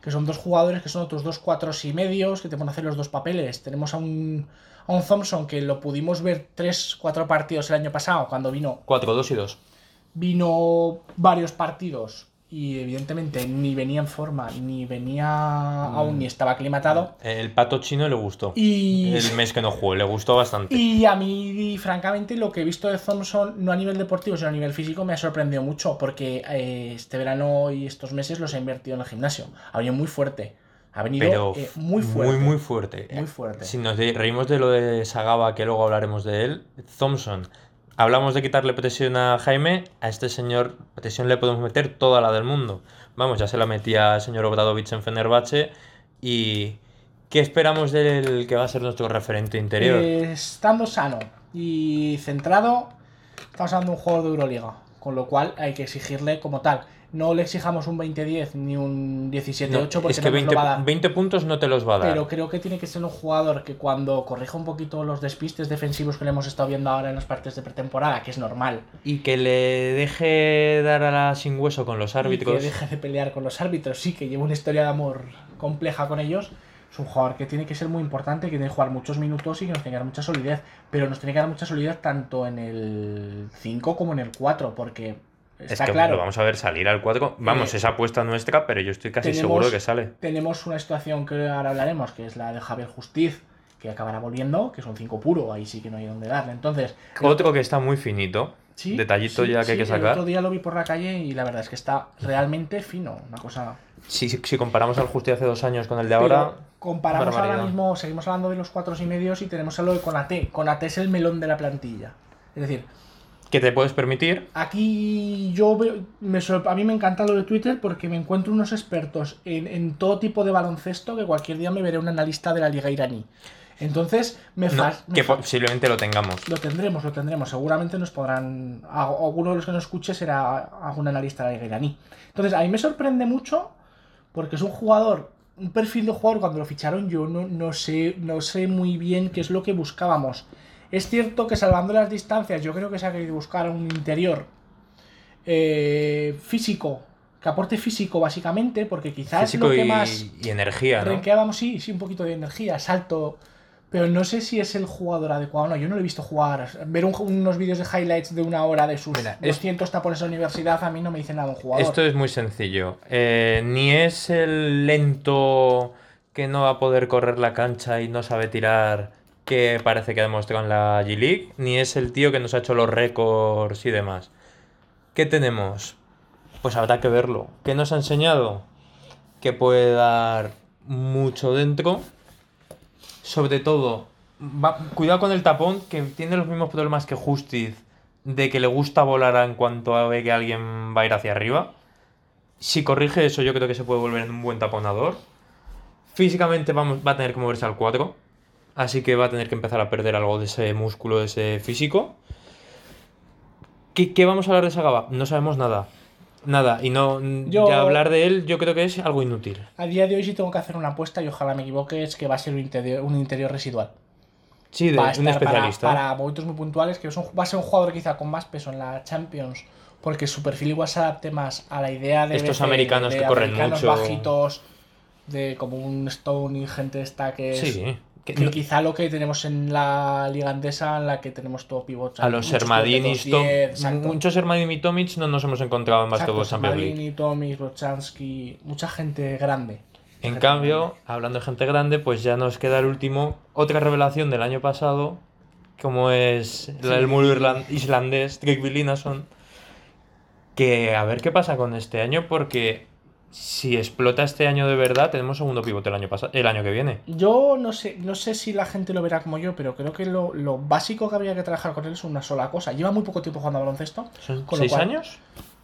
Speaker 2: que son dos jugadores que son otros dos cuatros y medios, que te pueden hacer los dos papeles. Tenemos a un, a un Thompson que lo pudimos ver tres, cuatro partidos el año pasado, cuando vino
Speaker 1: 4, 2 y 2.
Speaker 2: vino varios partidos y evidentemente ni venía en forma, ni venía aún, ni estaba aclimatado.
Speaker 1: El pato chino le gustó.
Speaker 2: Y,
Speaker 1: El mes que no jugó, le gustó bastante.
Speaker 2: y a mí, francamente, lo que he visto de Thompson, no a nivel deportivo, sino a nivel físico, me ha sorprendido mucho, porque eh, este verano y estos meses los he invertido en el gimnasio. Ha venido muy fuerte. Ha venido
Speaker 1: Pero
Speaker 2: eh, muy fuerte.
Speaker 1: Muy, muy fuerte.
Speaker 2: Muy fuerte.
Speaker 1: Si nos reímos de lo de Sagaba, que luego hablaremos de él, Thompson. Hablamos de quitarle presión a Jaime, a este señor presión le podemos meter toda la del mundo. Vamos, ya se la metía el señor Obradovich en Fenerbahce. ¿Y qué esperamos del que va a ser nuestro referente interior?
Speaker 2: Eh, estando sano y centrado, estamos hablando un juego de Euroliga. Con lo cual hay que exigirle como tal. No le exijamos un 20-10 ni un 17-8
Speaker 1: No,
Speaker 2: porque
Speaker 1: es que
Speaker 2: no nos
Speaker 1: 20,
Speaker 2: lo va a dar.
Speaker 1: 20 puntos no te los va a dar.
Speaker 2: Pero creo que tiene que ser un jugador que cuando corrija un poquito los despistes defensivos que le hemos estado viendo ahora en las partes de pretemporada, que es normal,
Speaker 1: Y que le deje dar a la sin hueso con los
Speaker 2: y
Speaker 1: árbitros.
Speaker 2: que deje de pelear con los árbitros, sí, que lleva una historia de amor compleja con ellos, es un jugador que tiene que ser muy importante, que tiene que jugar muchos minutos y que nos tiene que dar mucha solidez, pero nos tiene que dar mucha solidez tanto en el 5 como en el 4, porque
Speaker 1: Es
Speaker 2: está
Speaker 1: que
Speaker 2: claro,
Speaker 1: lo vamos a ver salir al 4. Vamos,
Speaker 2: Eh,
Speaker 1: esa apuesta nuestra, pero yo estoy casi
Speaker 2: tenemos-
Speaker 1: seguro de que sale.
Speaker 2: tenemos una situación que ahora hablaremos, que es la de Javier Justiz, que acabará volviendo, que es un 5 puro, ahí sí que no hay donde darle. Entonces,
Speaker 1: Otro que está muy finito.
Speaker 2: Sí,
Speaker 1: Detallito
Speaker 2: sí,
Speaker 1: ya que hay que sacar.
Speaker 2: El otro día lo vi por la calle y la verdad es que está realmente fino. Una cosa.
Speaker 1: Si, si- comparamos al Justi hace dos años con el de
Speaker 2: Pero
Speaker 1: ahora,
Speaker 2: comparamos ahora mismo, seguimos hablando de los cuatro y medios y tenemos algo de Conate. Conate es el melón de la plantilla. Es decir,
Speaker 1: que te puedes permitir.
Speaker 2: Aquí yo veo, me a mí me encanta lo de Twitter porque me encuentro unos expertos en, en todo tipo de baloncesto que cualquier día me veré un analista de la liga iraní. Entonces, me,
Speaker 1: No,
Speaker 2: fas- me
Speaker 1: que posiblemente lo tengamos.
Speaker 2: Lo tendremos, lo tendremos. Seguramente nos podrán. Alguno de los que nos escuche será algún analista de la liga iraní. Entonces, a mí me sorprende mucho porque es un jugador, un perfil de jugador cuando lo ficharon yo no, no sé, no sé muy bien qué es lo que buscábamos. Es cierto que salvando las distancias, yo creo que se ha querido buscar un interior eh, físico, que aporte físico básicamente, porque quizás
Speaker 1: Físico
Speaker 2: lo que
Speaker 1: y,
Speaker 2: más
Speaker 1: y energía, ¿no?
Speaker 2: sí, sí, un poquito de energía, salto. Pero no sé si es el jugador adecuado. No, yo no lo he visto jugar. Ver un- unos vídeos de highlights de una hora de sus
Speaker 1: Mira, es-
Speaker 2: 200 tapones de universidad a mí no me dice nada un jugador.
Speaker 1: Esto es muy sencillo. Eh, ni es el lento que no va a poder correr la cancha y no sabe tirar que parece que ha demostrado en la G-League, ni es el tío que nos ha hecho los récords y demás. ¿Qué tenemos? Pues habrá que verlo. ¿Qué nos ha enseñado? Que puede dar mucho dentro. Sobre todo, va- cuidado con el tapón, que tiene los mismos problemas que Justiz, de que le gusta volar en cuanto ve que alguien va a ir hacia arriba. Si corrige eso, yo creo que se puede volver en un buen taponador. Físicamente vamos, va a tener que moverse al 4. Así que va a tener que empezar a perder algo de ese músculo, de ese físico. ¿Qué, qué vamos a hablar de Sagaba? No sabemos nada. Nada. Y no.
Speaker 2: Yo-
Speaker 1: Ya hablar de él, yo creo que es algo inútil.
Speaker 2: A día de hoy, si tengo que hacer una apuesta, y ojalá me equivoque, es que va a ser un interior, un interior residual.
Speaker 1: Sí, de
Speaker 2: va a
Speaker 1: un
Speaker 2: estar para-
Speaker 1: especialista.
Speaker 2: Para, momentos muy puntuales, que es un- va a ser un jugador quizá con más peso en la Champions, porque su perfil igual se adapte más a la idea de
Speaker 1: Estos
Speaker 2: BC,
Speaker 1: americanos
Speaker 2: de
Speaker 1: que corren
Speaker 2: americanos
Speaker 1: mucho.
Speaker 2: bajitos, de como un Stone y gente esta que es...
Speaker 1: Sí. Que
Speaker 2: Que
Speaker 1: no-
Speaker 2: quizá lo que tenemos en la liga andesa, en la que tenemos todo pivots.
Speaker 1: a los
Speaker 2: muchos
Speaker 1: Hermadinis,
Speaker 2: pivotes de
Speaker 1: Tom-
Speaker 2: 2-10, exacto.
Speaker 1: muchos Hermadini y Tomic no nos hemos encontrado en Basketball Champions League.
Speaker 2: Hermadini, Tomic, Bochansky, mucha gente grande.
Speaker 1: En
Speaker 2: Gente
Speaker 1: cambio, hablando de gente grande, pues ya nos queda el último, otra revelación del año pasado, como es la- el muro islandés, Tryggvi Linason, que a ver qué pasa con este año, porque si explota este año de verdad, tenemos segundo pivote el año, el año que viene.
Speaker 2: Yo no sé, no sé si la gente lo verá como yo, pero creo que lo, lo básico que habría que trabajar con él es una sola cosa. Lleva muy poco tiempo jugando a baloncesto.
Speaker 1: ¿Son
Speaker 2: Con lo
Speaker 1: seis
Speaker 2: cual-
Speaker 1: años?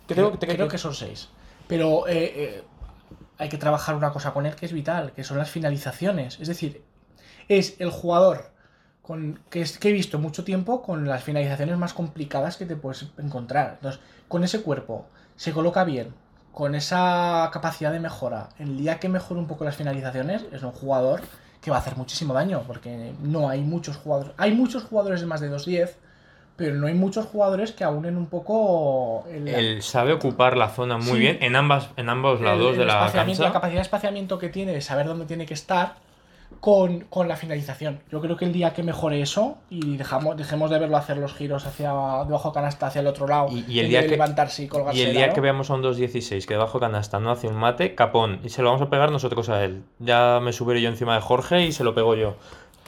Speaker 2: Creo, creo que son seis. Pero eh, eh, hay que trabajar una cosa con él que es vital, que son las finalizaciones. Es decir, es el jugador con, que, es- que he visto mucho tiempo con las finalizaciones más complicadas que te puedes encontrar. Entonces, con ese cuerpo, se coloca bien, con esa capacidad de mejora. El día que mejore un poco las finalizaciones, es un jugador que va a hacer muchísimo daño, porque no hay muchos jugadores. Hay muchos jugadores de más de 2.10, pero no hay muchos jugadores que aunen un poco el,
Speaker 1: Él sabe ocupar la zona muy
Speaker 2: Sí.
Speaker 1: bien en, ambas, en ambos lados
Speaker 2: el
Speaker 1: de la cancha.
Speaker 2: La capacidad de espaciamiento que tiene, de saber dónde tiene que estar con, con la finalización. Yo creo que el día que mejore eso y dejamos, dejemos de verlo hacer los giros hacia debajo canasta hacia el otro lado
Speaker 1: Y- y el día que-
Speaker 2: levantarse y colgarse
Speaker 1: Y el día que veamos a un 2.16 que debajo canasta no hace un mate, capón. Y se lo vamos a pegar nosotros a él. Ya me subiré yo encima de Jorge y se lo pego yo.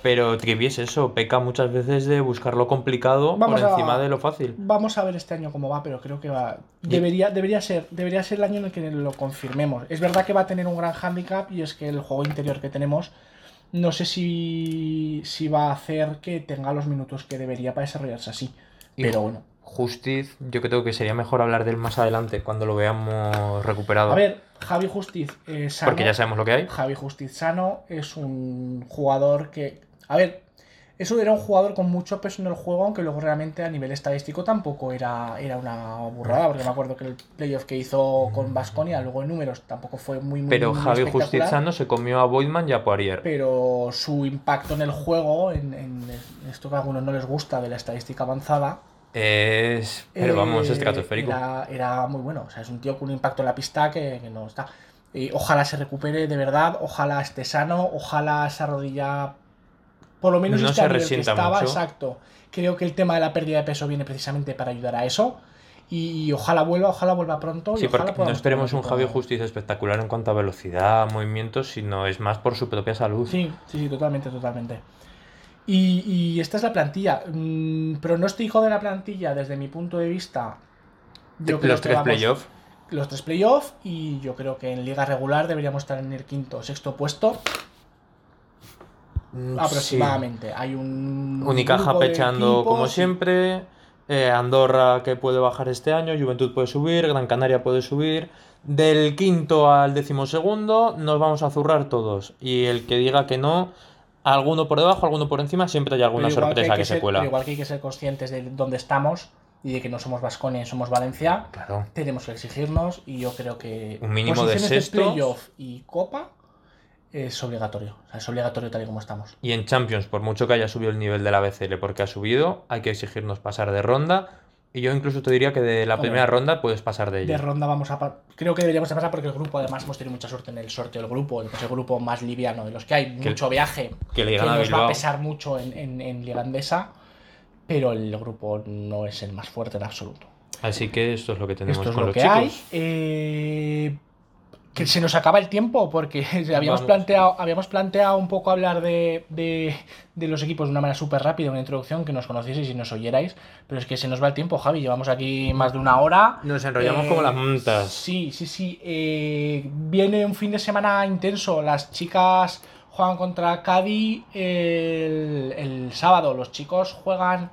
Speaker 1: Pero Trivi es eso, peca muchas veces de buscar lo complicado
Speaker 2: Vamos
Speaker 1: por
Speaker 2: a-
Speaker 1: encima de lo fácil.
Speaker 2: Vamos a ver este año cómo va, pero creo que va. Debería, debería, ser, debería ser el año en el que lo confirmemos. Es verdad que va a tener un gran handicap y es que el juego interior que tenemos no sé si, si va a hacer que tenga los minutos que debería para desarrollarse así.
Speaker 1: Y-
Speaker 2: Pero bueno.
Speaker 1: Justiz, yo creo que sería mejor hablar de él más adelante, cuando lo veamos recuperado.
Speaker 2: A ver, Javi Justiz eh, sano,
Speaker 1: porque ya sabemos lo que hay.
Speaker 2: Javi Justiz sano es un jugador que. A ver, eso era un jugador con mucho peso en el juego, aunque luego realmente a nivel estadístico tampoco era, era una burrada, porque me acuerdo que el playoff que hizo con Basconia, luego en números, tampoco fue muy, muy,
Speaker 1: Pero
Speaker 2: muy
Speaker 1: Javi Justizano se comió a Boydman y a Poirier.
Speaker 2: Pero su impacto en el juego, en, en esto que a algunos no les gusta de la estadística avanzada,
Speaker 1: Es. Pero vamos,
Speaker 2: eh,
Speaker 1: estratosférico.
Speaker 2: Era, era muy bueno. O sea, es un tío con un impacto en la pista que, que no está. Y ojalá se recupere de verdad, ojalá esté sano, ojalá esa rodilla. Por lo menos
Speaker 1: No
Speaker 2: esté
Speaker 1: se
Speaker 2: nivel que estaba,
Speaker 1: mucho.
Speaker 2: exacto. Creo que el tema de la pérdida de peso viene precisamente para ayudar a eso. Y, ojalá vuelva, ojalá vuelva pronto. y
Speaker 1: Sí,
Speaker 2: ojalá
Speaker 1: porque no esperemos un Javi
Speaker 2: equipo-
Speaker 1: Justiz espectacular en cuanto a velocidad, movimientos, sino es más por su propia salud.
Speaker 2: Sí, sí, sí, totalmente, totalmente. Y, y esta es la plantilla. Mm, pronóstico de la plantilla, desde mi punto de vista. yo creo
Speaker 1: Los
Speaker 2: que
Speaker 1: tres playoffs.
Speaker 2: los tres playoffs y yo creo que en liga regular deberíamos estar en el quinto o sexto puesto
Speaker 1: Mm,
Speaker 2: aproximadamente. Hay un
Speaker 1: Unicaja
Speaker 2: de
Speaker 1: pechando como
Speaker 2: equipos
Speaker 1: siempre. eh, Andorra que puede bajar este año, Juventud puede subir, Gran Canaria puede subir. Del quinto al decimosegundo nos vamos a zurrar todos. Y el que diga que no, alguno por debajo, alguno por encima, siempre hay alguna sorpresa
Speaker 2: hay
Speaker 1: que, se
Speaker 2: ser-
Speaker 1: cuela.
Speaker 2: pero igual que hay que ser conscientes de dónde estamos y de que no somos Vasconia y somos Valencia,
Speaker 1: Claro.
Speaker 2: tenemos que exigirnos y yo creo que
Speaker 1: Un mínimo de sextos.
Speaker 2: playoff y copa es obligatorio. O sea, es obligatorio tal y como estamos.
Speaker 1: Y en Champions, por mucho que haya subido el nivel de la BCL porque ha subido, hay que exigirnos pasar de ronda. Y yo incluso te diría que de la
Speaker 2: Hombre.
Speaker 1: primera ronda puedes pasar de
Speaker 2: De
Speaker 1: ella.
Speaker 2: ronda vamos a... Creo que deberíamos de pasar porque el grupo, además, hemos tenido mucha suerte en el sorteo del grupo. Es el grupo más liviano de los que hay.
Speaker 1: Que-
Speaker 2: mucho viaje.
Speaker 1: que le
Speaker 2: que nos va a pesar mucho en, en, en Liga Endesa. Pero el grupo no es el más fuerte en absoluto.
Speaker 1: Así que esto es lo que tenemos
Speaker 2: Esto es
Speaker 1: con
Speaker 2: lo
Speaker 1: los
Speaker 2: que
Speaker 1: chicos.
Speaker 2: hay. Eh, que se nos acaba el tiempo porque habíamos
Speaker 1: Vamos.
Speaker 2: planteado, habíamos planteado un poco hablar de, de- de los equipos de una manera súper rápida, una introducción, que nos conocieseis y nos oyerais. Pero es que se nos va el tiempo, Javi. Llevamos aquí más de una hora.
Speaker 1: Nos enrollamos
Speaker 2: Eh,
Speaker 1: como las mantas.
Speaker 2: Sí, sí, sí. eh, viene un fin de semana intenso. Las chicas juegan contra Cádiz el, el sábado. Los chicos juegan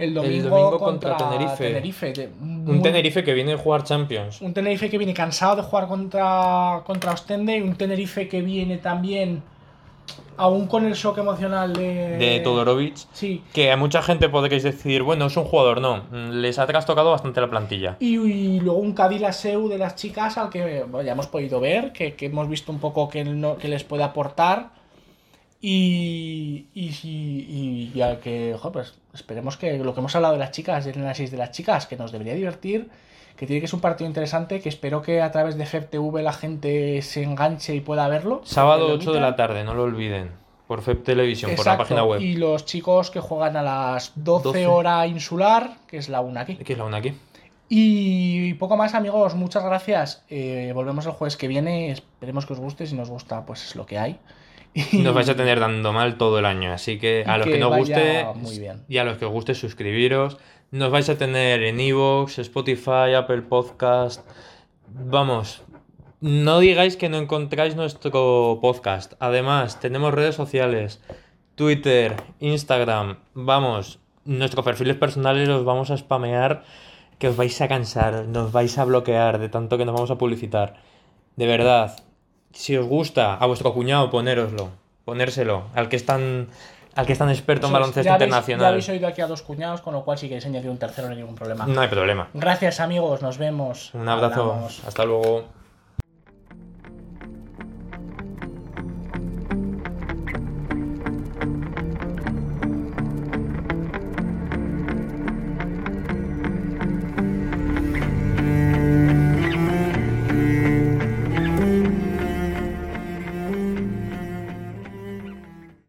Speaker 2: el domingo,
Speaker 1: domingo
Speaker 2: contra,
Speaker 1: contra Tenerife. Un Tenerife que viene a jugar Champions.
Speaker 2: un Tenerife que viene cansado de jugar contra, contra Ostende y un Tenerife que viene también aún con el shock emocional de...
Speaker 1: De Todorovic.
Speaker 2: Sí.
Speaker 1: Que a mucha gente podréis decir, bueno, es un jugador, no. Mm, Les ha trastocado bastante la plantilla.
Speaker 2: Y, y luego un Cadila Seu de las chicas al que bueno, ya hemos podido ver, que, que hemos visto un poco que, no- que les puede aportar. Y, y, y, y al que, jo, pues esperemos que lo que hemos hablado de las chicas, del análisis de las chicas, que nos debería divertir, que tiene que ser un partido interesante, que espero que a través de FEPTV la gente se enganche y pueda verlo.
Speaker 1: Sábado
Speaker 2: Que lo
Speaker 1: 8 de la tarde, no lo olviden. Por FEP Televisión, por la página web.
Speaker 2: Y los chicos que juegan a las 12,
Speaker 1: 12.
Speaker 2: hora insular, que es la una aquí.
Speaker 1: ¿Qué es la una aquí?
Speaker 2: Y poco más, amigos. Muchas gracias. Eh, volvemos el jueves que viene. Esperemos que os guste. Si nos gusta, pues es lo que hay. Y
Speaker 1: Nos vais a tener dando mal todo el año, así que a los
Speaker 2: que
Speaker 1: que no
Speaker 2: vaya
Speaker 1: guste y a los que os guste suscribiros. Nos vais a tener en Evox, Spotify, Apple Podcast. Vamos, no digáis que no encontráis nuestro podcast. Además, tenemos redes sociales, Twitter, Instagram. Vamos, nuestros perfiles personales los vamos a spamear que os vais a cansar, nos vais a bloquear de tanto que nos vamos a publicitar. De verdad, si os gusta, a vuestro cuñado ponéroslo, ponérselo, al que es tan, al que es tan experto en baloncesto
Speaker 2: ya habéis-
Speaker 1: internacional.
Speaker 2: ya habéis oído aquí a dos cuñados, con lo cual si queréis añadir un tercero no hay ningún problema.
Speaker 1: No hay problema.
Speaker 2: Gracias, amigos. Nos vemos.
Speaker 1: Un abrazo.
Speaker 2: Hablamos.
Speaker 1: Hasta luego.